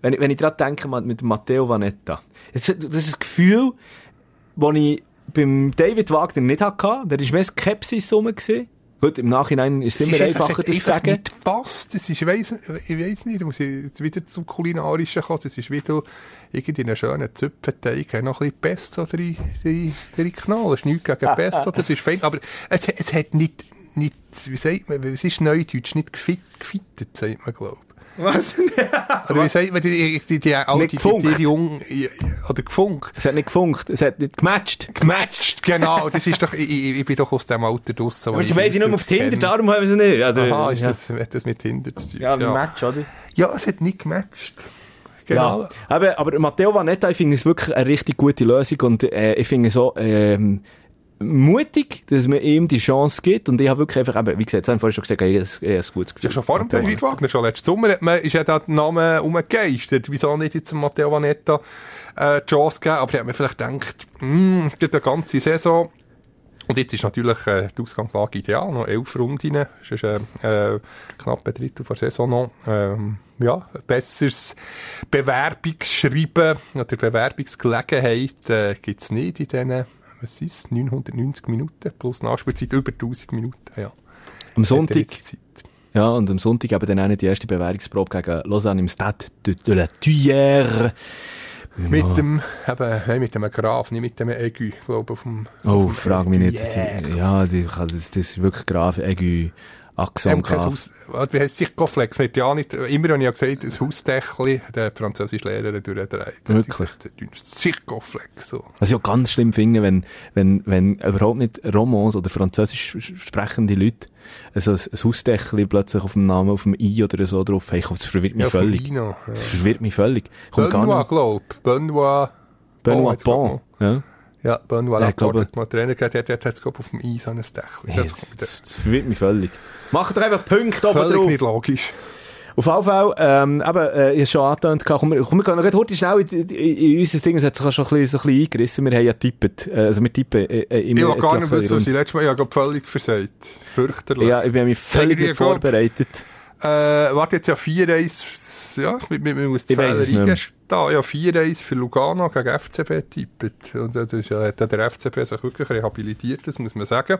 Wenn ich, wenn ich daran denke, mit Matteo Vanetta. Das ist, das Gefühl, das ich beim David Wagner nicht hatte. Da war mehr Skepsis rum. Gut, im Nachhinein ist es immer einfacher, es das zu sagen. nicht gepasst. Das ist, ich weiss, ich weiss nicht, da muss ich jetzt wieder zum Kulinarischen kommen. Es ist wieder irgendwie einen schönen Zöpfenteig, haben noch ein bisschen Pesto drin, drin, drin knallen. Es ist nichts gegen Pesto, das ist fein. Aber es, es hat nicht, nicht, wie sagt man, es ist Neudeutsch, nicht gefit, gefittet, sagt man, glaube ich. Was? Oder wie sagt man, die, die, die, Nicht die, die, gefunkt. die, die Jung, oder gefunkt. es hat nicht gefunkt, es hat nicht gematcht. Gematcht, genau. Das ist doch, ich, ich, ich bin doch aus dem Alter draussen. Aber sie ich beide nur das auf Tinder, kenne. darum haben wir sie nicht. Also, Aha, ist ja. das, hat das mit Tinder zu tun? Ja, wie Match, oder? Ja, es hat nicht gematcht. Genau. Ja. Aber, aber Matteo Vanetta, ich finde es wirklich eine richtig gute Lösung und äh, ich finde es so ähm, mutig, dass man ihm die Chance gibt und ich habe wirklich einfach, eben, wie gesagt, das haben wir vorhin schon gesagt, ich habe ein, gutes Gefühl. Ja, schon vor dem David Wagner, schon letzten Sommer hat man, ist ja da der Name umgegeistert. Wieso nicht jetzt Matteo Vanetta äh, die Chance geben? Aber ich habe mir vielleicht gedacht, hm, geht eine ganze Saison. Und jetzt ist natürlich äh, die Ausgangslage ideal, noch elf Runden. Es ist äh, äh, knapp ein Drittel der Saison noch. Ähm, ja, ein besseres Bewerbungsschreiben oder Bewerbungsgelegenheit äh, gibt es nicht in diesen, was ist es, 990 Minuten plus Nachspielzeit, über 1000 Minuten. Ja. Am Sonntag, ja, und am Sonntag eben dann auch nicht die erste Bewerbungsprobe gegen Lausanne im Stade de, de la Tuyère. Mit dem, eben, nein, mit dem Graf, nicht mit dem Aigu, glaube ich, auf dem... Oh, auf frag mich nicht. Ja, das, das ist wirklich grave, Aigu, Axon, Graf. Haus, wie heisst es sich, Koflex? Mit ja nicht, immer habe ich ja gesagt, ein Hausdächli, der französische Lehrer durchdreht. Wirklich? Sicherkoflex, so. Was ich auch ganz schlimm finde, wenn, wenn, wenn überhaupt nicht Romans oder französisch sprechende Leute also ein, ein Hausdächli plötzlich auf dem Namen, auf dem I oder so drauf haben, das verwirrt mich Ja, völlig. Lino. Das verwirrt mich völlig. Kommt Benoit, nicht. glaub. Benoit. Benoit grad Bon. Ja. Ja, Benoit Ja, Laporte mal Trainer gehabt, der, der hat jetzt glaub, auf dem Eis an ein Dächli. Hey, Das das, das verwirrt mich völlig. Macht doch einfach Punkte oben völlig drauf. nicht logisch. Auf jeden Fall, ähm, eben, äh, ich habe schon angetönt, komm, wir- komm, wir gehen noch heute schnell in, in, in unser Ding, es hat sich schon ein bisschen, so ein bisschen eingerissen, wir haben ja tippt, äh, also wir tippen äh, äh, im Ich will gar nicht wissen, was ich letztes Mal, habe glaub völlig versagt. Fürchterlich. Ja, ich bin mich völlig nicht glaub- vorbereitet. Äh, warte, jetzt ja 4-1, ja, mit, mit, mit, mit Ich weiss es nicht mehr. Da, ja, 4-1 für Lugano gegen FCB tippet. Und das ist, ja, hat der FCB sich wirklich rehabilitiert, das muss man sagen.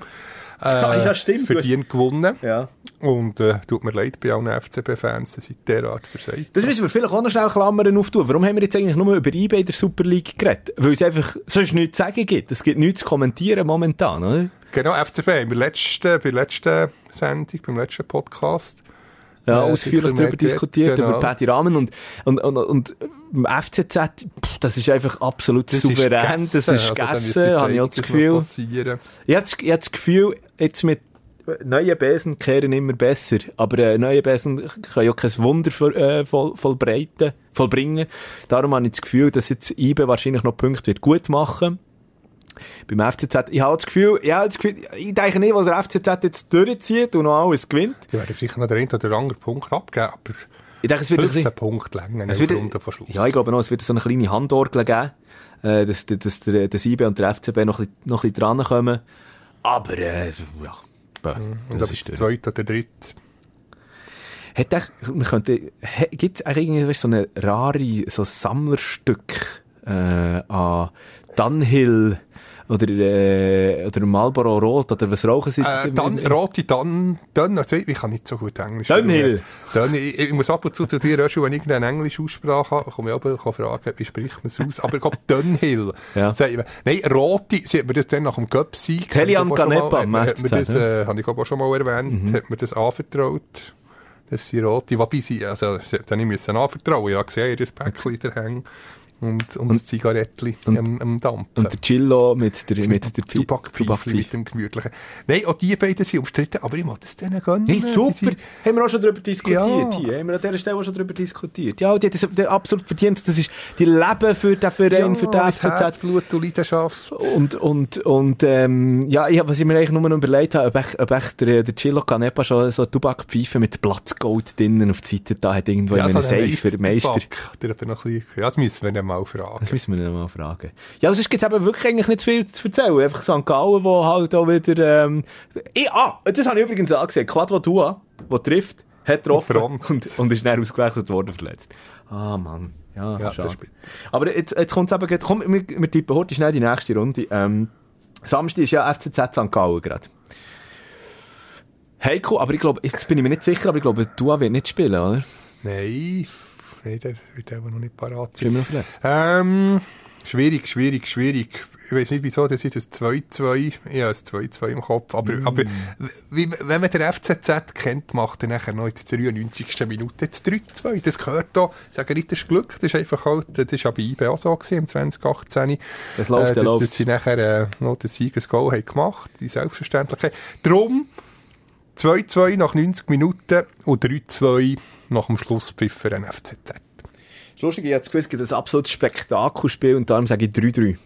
Äh, ja, stimmt. Verdient gewonnen. Ja. Und, äh, tut mir leid bei allen FCB-Fans, dass ich derart versagt. Das müssen wir vielleicht auch noch schnell Klammern auftun. Warum haben wir jetzt eigentlich nur über eBay der Super League geredet? Weil es einfach sonst nichts zu sagen gibt. Es gibt nichts zu kommentieren momentan, oder? Genau, FCB, der letzten, bei der letzten Sendung, beim letzten Podcast. Ja, Äh, ausführlich darüber diskutiert, genau. über Paddy Rahmen und, und, und, und im FCZ, pff, das ist einfach absolut Das souverän, ist das ist Also, gegessen, habe ich auch das Gefühl. Ich habe das, ich habe das Gefühl, jetzt mit neuen Besen kehren immer besser. Aber äh, neue Besen können ja kein Wunder voll, äh, voll, vollbreiten, vollbringen. Darum habe ich das Gefühl, dass jetzt IBE wahrscheinlich noch Punkte wird gut machen. Beim FCZ, ich habe das Gefühl, ja, das Gefühl, ich denke nicht, was der FCZ jetzt durchzieht und noch alles gewinnt. Ich werde sicher noch den einen oder anderen Punkt abgeben, aber Ich denke, es wird ein 15 bisschen, Punkte länger es wird, Runde vor Schluss. ja, ich glaube noch, es wird so eine kleine Handorgel geben, äh, dass, dass der, das IBE und der FCB noch ein bisschen, noch ein bisschen drankommen. Aber, äh, ja, bäh, Und das ist der zweite oder der dritte. Hat echt, gibt es eigentlich irgendwie so eine rare, so Sammlerstück, äh, an Dunhill, oder, äh, oder Marlboro Rot, oder was rauchen sie? Äh, dann, rote Dann, dann, also ich kann nicht so gut Englisch. Dunhill. Dann, ich, ich muss ab und zu zu dir, Röschel, wenn ich irgendeine englische Aussprache habe, komme ich aber kann fragen, wie spricht man es aus? Aber ich glaube, Dunhill. Ja. Nein, rote, sie hat mir das dann nach dem Cup-Sieg. Kellyanne habe ich, Canepa auch schon hat mir das, äh, habe ich glaube auch schon mal erwähnt, hat mir das anvertraut. Das sind rote, wobei sie, also, sie hat nicht müssen anvertrauen, ja, gesehen, das Päckchen da hängen. Und, und, das Zigarettchen am, am Dampfen. Und der Chillo mit der, mit der Tupac-Pfeife Tupac-Pfeife. mit dem gemütlichen. Nein, auch die beiden sind umstritten, aber ich muss das denen gönnen. Hey, Die super. sind- Haben wir auch schon darüber diskutiert Ja. hier. Haben wir an dieser Stelle auch schon darüber diskutiert. Ja, die hat das absolut verdient. Das ist, die leben für den Verein, für den FCZ. Herzblut und Leidenschaft. Und, und, und, ähm, ja, ich, was ich mir eigentlich nur noch überlegt habe, ob echt, ob echt der, der Chillo Canepa schon so Tabakpfeife mit Platzgold drinnen auf die Seite da hat, irgendwo in einem Safe für Meister. Meister. Der hat noch ein bisschen, ja, das müssen wir mal fragen. Das müssen wir ihn mal fragen. Ja, sonst gibt es eben wirklich eigentlich nicht zu viel zu erzählen. Einfach St. Gallen, wo halt auch wieder, ähm, ich, ah, das habe ich übrigens auch gesehen. Quadro der trifft, hat getroffen Prompt. und, und ist dann ausgewechselt worden verletzt. Ah, Mann. Ja, Ja, schade. Aber jetzt, jetzt kommt es eben, komm, wir, wir tippen heute schnell die nächste Runde. Ähm, Samstag ist ja FCZ St. Gallen gerade. Heiko, aber ich glaube, jetzt bin ich mir nicht sicher, aber ich glaube, Dua wird nicht spielen, oder? Nein, nein, der wird aber noch nicht parat sein. immer noch verletzt. Ähm, schwierig, schwierig, schwierig. Ich weiß nicht, wieso, das ist ein 2-2. Ich habe ein 2-2 im Kopf. Aber, Mm. aber wie, wenn man den FCZ kennt, macht er nachher noch in der 93. Minute das 3-2. Das gehört da. Ich sage nicht, das ist Glück. Das ist einfach halt, das ist ja bei IB auch so gewesen, im 2018. Das läuft, äh, der dass, läuft. dass sie nachher äh, noch den Siegesgoal haben gemacht. Die Selbstverständlichkeit. Drum 2-2 nach 90 Minuten und 3-2 nach dem Schlusspfiff für den FCZ. Das Lustige, ich habe das Gefühl, es gibt ein absolutes Spektakelspiel und darum sage ich 3-3.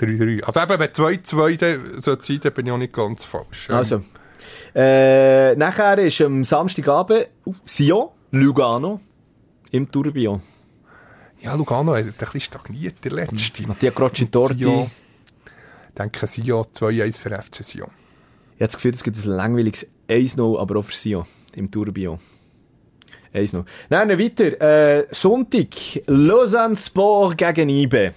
3-3. Also eben, wenn 2-2 dann so sein, dann bin ich auch nicht ganz falsch. Ähm, Also. Äh, nachher ist am Samstagabend uh, Sion, Lugano, im Tourbillon. Ja, Lugano hat ein bisschen stagniert, der letzte. Mattia Crocci-Torti. Sion. Ich denke, Sion 2-1 für FC Sion. Ich habe das Gefühl, es gibt ein langweiliges 1-0, aber auch für Sion, im Tourbillon. 1-0. Nein, weiter. Äh, Sonntag, Lausanne Sport gegen IBE.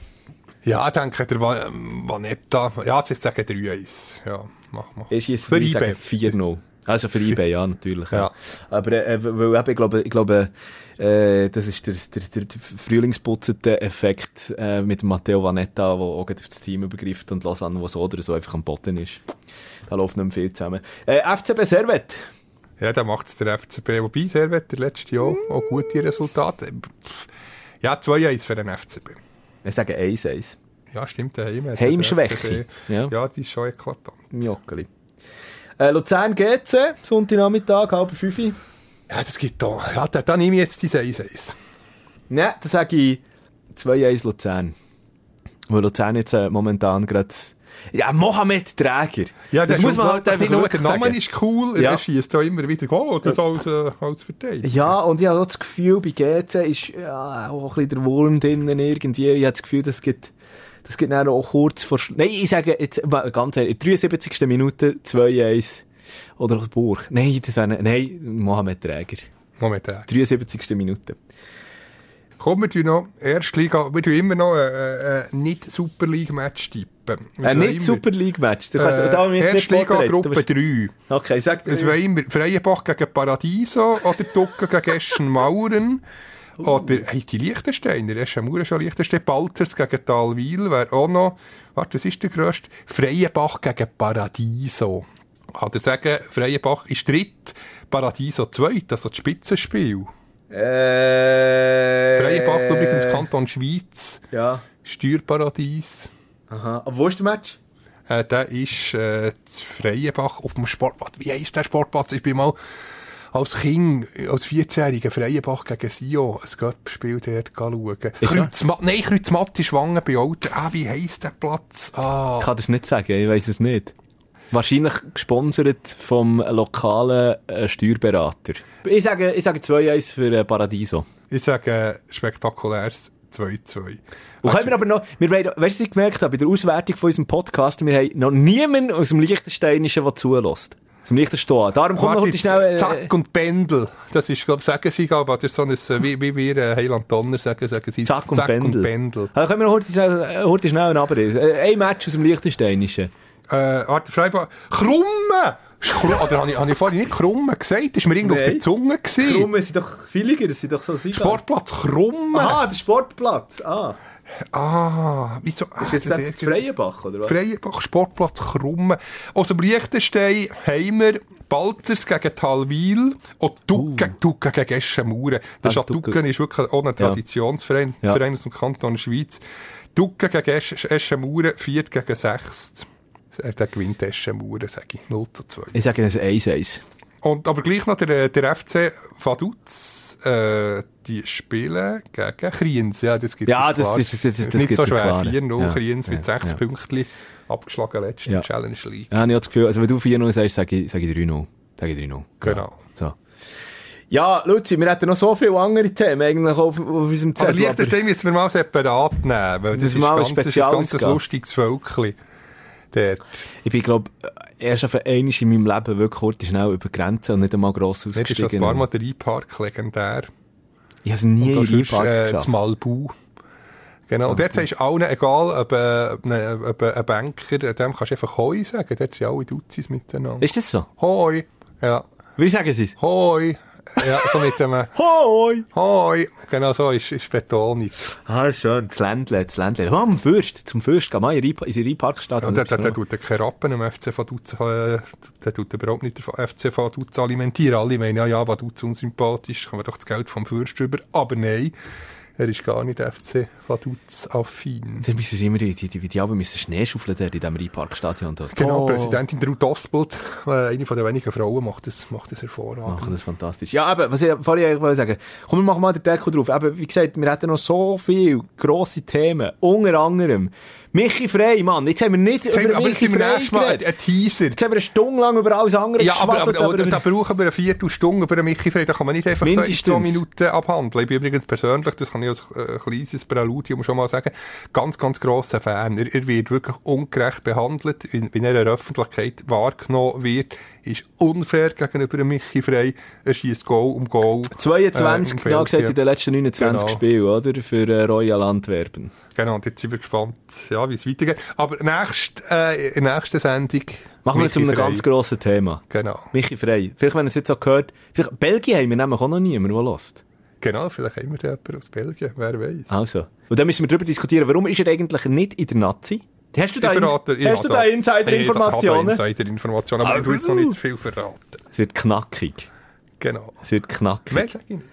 Ja, ich denke, der ähm, Vanetta, ja, sie sagen 3-1. Ja, mach mal. Ich schieße Für drei, IB. sage 4-0. Also für eBay, ja, natürlich. Ja. Ja. Aber äh, weil ich glaube, ich glaube äh, das ist der, der, der, frühlingsputzende Effekt äh, mit Matteo Vanetta, der auch auf das Team übergreift und Lausanne, der so oder so einfach am Boden ist. Da läuft nicht mehr viel zusammen. Äh, FCB Servet. Ja, da macht es der FCB. Wobei, Servet, der letzte Jahr auch gute Resultate. Ja, 2-1 für den FCB. Ich sage 1-1. Ja, stimmt, der Heim. Heimschwäche. Ja. Ja. die ist schon eklatant. Joggeli. Äh, Luzern GC, Sonntagnachmittag, halb fünf. Ja, das gibt da. Ja, da, da nehme ich jetzt die 1-1. Nein, da sage ich 2-1 Luzern. Weil Luzern jetzt äh, momentan gerade... Ja, Mohamed Träger. Ja, das der muss man halt der, einfach der wirklich Name sagen. ist cool, Ja. er schießt da immer wieder Goal, das als, äh, als Verteidiger. Ja, und ich habe auch das Gefühl, bei GC ist ja, auch ein bisschen der Wurm drinnen irgendwie. Ich habe das Gefühl, das gibt, das gibt dann auch kurz vor... Nein, ich sage jetzt ganz ehrlich, in der 73. Minute 2-1 oder Burg. Nein, das wäre... Nein, Mohamed Träger. Moment, äh. 73. Minute. Kommen wir tun noch, Erstliga, wir tun immer noch ein äh, äh, nicht Super League Match tippen. Ein sagen nicht immer, Super League Match. Da kannst, Äh, da haben wir jetzt nicht Erstliga vorbereitet. Gruppe Du bist- 3. Okay, sag Es war immer Freienbach gegen Paradiso oder Ducken gegen Eschen Mauren. Oder hey, die Liechtensteiner, Eschen Mauren schon Liechtenstein, Balzers gegen Talwil wäre auch noch, warte, was ist der grösste? Freienbach gegen Paradiso. Kann ich sagen, Freienbach ist dritt, Paradiso zweit, also das Spitzenspiel. Äh... Freienbach übrigens Kanton Schweiz, Ja. Steuerparadies. Aha. Aber wo ist der Match? Äh, der ist äh, zu Freienbach auf dem Sportplatz. Wie heisst der Sportplatz? Ich bin mal als Kind, als 14-Jähriger Freienbach gegen Sio ein Göppspiel dort schauen. Kreuzmatt, nein, Kreuzmatt ist Wangen bei Alten. Ah, wie heisst der Platz? Ah. Ich kann das nicht sagen, ich weiß es nicht. Wahrscheinlich gesponsert vom lokalen äh, Steuerberater. Ich sage, ich sage 2-1 für äh, Paradiso. Ich sage äh, spektakuläres 2-2. Und können wir aber noch, wir wollen, weißt du, was ich gemerkt habe, bei der Auswertung von unserem Podcast, wir haben noch niemanden aus dem Liechtensteinischen, der zulässt. Aus dem Liechtenstein. Darum Warte, heute schnell, äh, Zack und Pendel. Das ist, glaube ich, sagen sie, das ist so ein, äh, wie, wie wir äh, Heiland Donner sagen, sagen sie Zack und Pendel. Pendel. Also können wir noch heute schnell, äh, heute schnell einen. Äh, ein Match aus dem Liechtensteinischen. Äh, warte, Freiburg. Krumme! Oder habe ich, habe ich vorhin nicht Krumme gesagt? Ist mir irgendwo auf der Zunge gewesen? Krumme sind doch Villiger, das sind doch so Sieger. Sportplatz Krumme. Aha, der Sportplatz. Ah, Ah, wieso? ist jetzt, das- jetzt Freienbach, oder was? Freienbach, Sportplatz Krumme. Aus dem Liechtenstein haben wir Balzers gegen Talwil und Ducken, Ducken gegen Eschenmauern. Das Ah, ist, ja- Ducken. Ducken ist wirklich auch ein Traditionsverein Ja. Verein aus dem Kanton Schweiz. Ducken gegen Esch- Eschenmauern, 4 gegen 6. Der gewinnt Eschenmauern, sage ich. 0 zu 2. Ich sage es 1-1. Und, aber gleich noch der, der FC Vaduz, äh, die spielen gegen Kriens. Ja, das gibt Ja, es das- klar. das- das- das- das Nicht gibt so schwer. klar. 4-0 Ja, Kriens mit ja, 6 ja. Pünktchen abgeschlagen letzte Ja. Challenge League. Ja, ich habe das Gefühl, also wenn du 4-0 sagst, sage ich, sage ich 3-0. Sage ich 3-0. Genau. So. Ja, Luzi, wir hätten noch so viele andere Themen eigentlich auf, auf unserem Aber Zettel. Liechtenstein müssen wir mal separat nehmen, weil das ist, mal ein ganz, ist ganz ein ausgeben. lustiges Völkchen. Dort. ich bin, glaube erst auf einmal in meinem Leben wirklich kurz schnell über die Grenze und nicht einmal gross Dort ist das ausgestiegen. Mal der E-Park legendär. ich habe es nie in das ist Park äh, geschafft. Malbu. Genau. Und dort sagst du allen, egal, ob, äh, ob, ein- ob ein Banker, dem kannst du einfach Hoi sagen. Dort sind alle Duzis miteinander. Ist das so? Hoi. Ja. Wie sagen sie es? Hoi. Ja, so mit dem äh, Hoi! Hoi. Genau so ist, ist Betonung. Ah, schön. Das Ländle, das Ländle. Oh, am Fürst. Zum Fürst. Geh mal in die Rheinparkstadt. Und der, der, der tut den Rappen am FC Vaduz, äh, der tut überhaupt nicht den FC Vaduz alimentieren. Alle meinen, ja, ja, Vaduz unsympathisch, kommen wir doch das Geld vom Fürst über. Aber nein, er ist gar nicht FC Vaduz affin. Dann müssen sie immer die, die, die, die Alben müssen Schnee schaufeln dort in diesem Rheinparkstadion. dort. Genau, Oh. Präsidentin Ruth Ospelt, äh, eine von den wenigen Frauen, macht das, macht das hervorragend. machen das fantastisch. Ja, aber was ich vorhin eigentlich wollte sagen, komm, wir machen mal den Deckel drauf. Aber wie gesagt, wir hätten noch so viele grosse Themen. Unter anderem Michi Frey, Mann. Jetzt haben wir nicht Jetzt haben über aber Michi wir Frey nächstes Mal ein Teaser. Jetzt haben wir eine Stunde lang über alles andere Ja, aber, aber, aber da brauchen wir eine Viertelstunde für Michi Frey. Da kann man nicht einfach so in Mindestens. zwei Minuten abhandeln. Ich bin übrigens persönlich, das kann ich als äh, kleines muss schon mal sagen. Ganz, ganz grosser Fan. Er, er wird wirklich ungerecht behandelt, wenn, wenn er in der Öffentlichkeit wahrgenommen wird, ist unfair gegenüber Michi Frey. Er schießt Goal um Goal. 22, äh, genau gesagt, in den letzten 29 genau. Spielen, oder? Für äh, Royal Antwerpen. Genau, und jetzt sind wir gespannt, ja, wie es weitergeht. Aber nächst, äh, in der nächsten Sendung... Machen wir jetzt um ein ganz grosses Thema. Genau. Michi Frey. Vielleicht, wenn ihr es jetzt auch gehört, vielleicht, Belgien haben wir nämlich auch noch niemanden, der lässt. Genau, vielleicht haben wir da jemanden aus Belgien, wer weiß. Also. Und dann müssen wir darüber diskutieren, warum ist er eigentlich nicht in der Nazi? Hast du da, verrate, in, hast du da Insider-Informationen? Insider-Informationen, aber, aber ich will jetzt noch nicht zu viel verraten. Es wird knackig. Genau. Es wird knackig. Mehr sag ich nicht.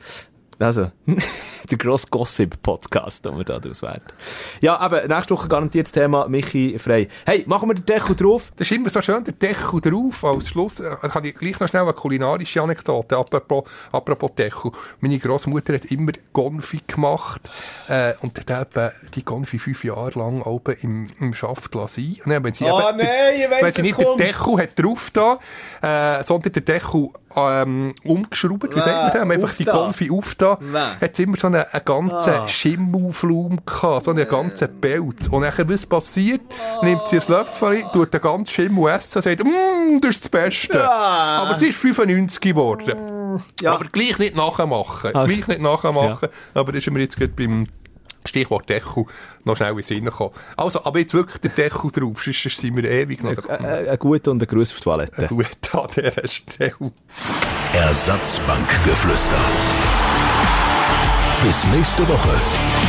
Also, der grosse Gossip-Podcast, den wir da daraus werden. Ja, aber nächste Woche garantiert das Thema Michi Frei. Hey, machen wir den Deckel drauf? Das ist immer so schön, der Deckel drauf. Als Schluss äh, kann ich gleich noch schnell eine kulinarische Anekdote. Apropos, apropos Deckel. Meine Großmutter hat immer Gonfi gemacht. Äh, und hat eben die Gonfi fünf Jahre lang oben im, im Schaft lassen. Und dann, wenn sie oh, eben, nein, ich weiss, wenn sie nicht kommt. den Deckel hat drauf da, äh, sondern den Deckel ähm, umgeschraubt, wie sagt man das? Einfach die Gonfi aufgetan. Hat sie immer so einen, einen ganzen ah. Schimmelflum gehabt, so einen ganzen Pelz. Und dann, was passiert? Ah. Nimmt sie ein Löffel, tut den ganzen Schimmel essen und sagt, mmm, das ist das Beste. Ja. Aber sie ist 95 geworden. Ja. Aber gleich nicht nachmachen. Okay. Gleich nicht nachmachen. Ja. Aber das ist mir jetzt gerade beim Stichwort Deckel noch schnell in den Sinn gekommen. Also, aber jetzt wirklich der Deckel drauf, sonst sind wir ewig noch dran. Ein, ein guter und ein Gruß auf die Toilette. Ein guter an dieser Stelle. Ersatzbankgeflüster. Bis nächste Woche.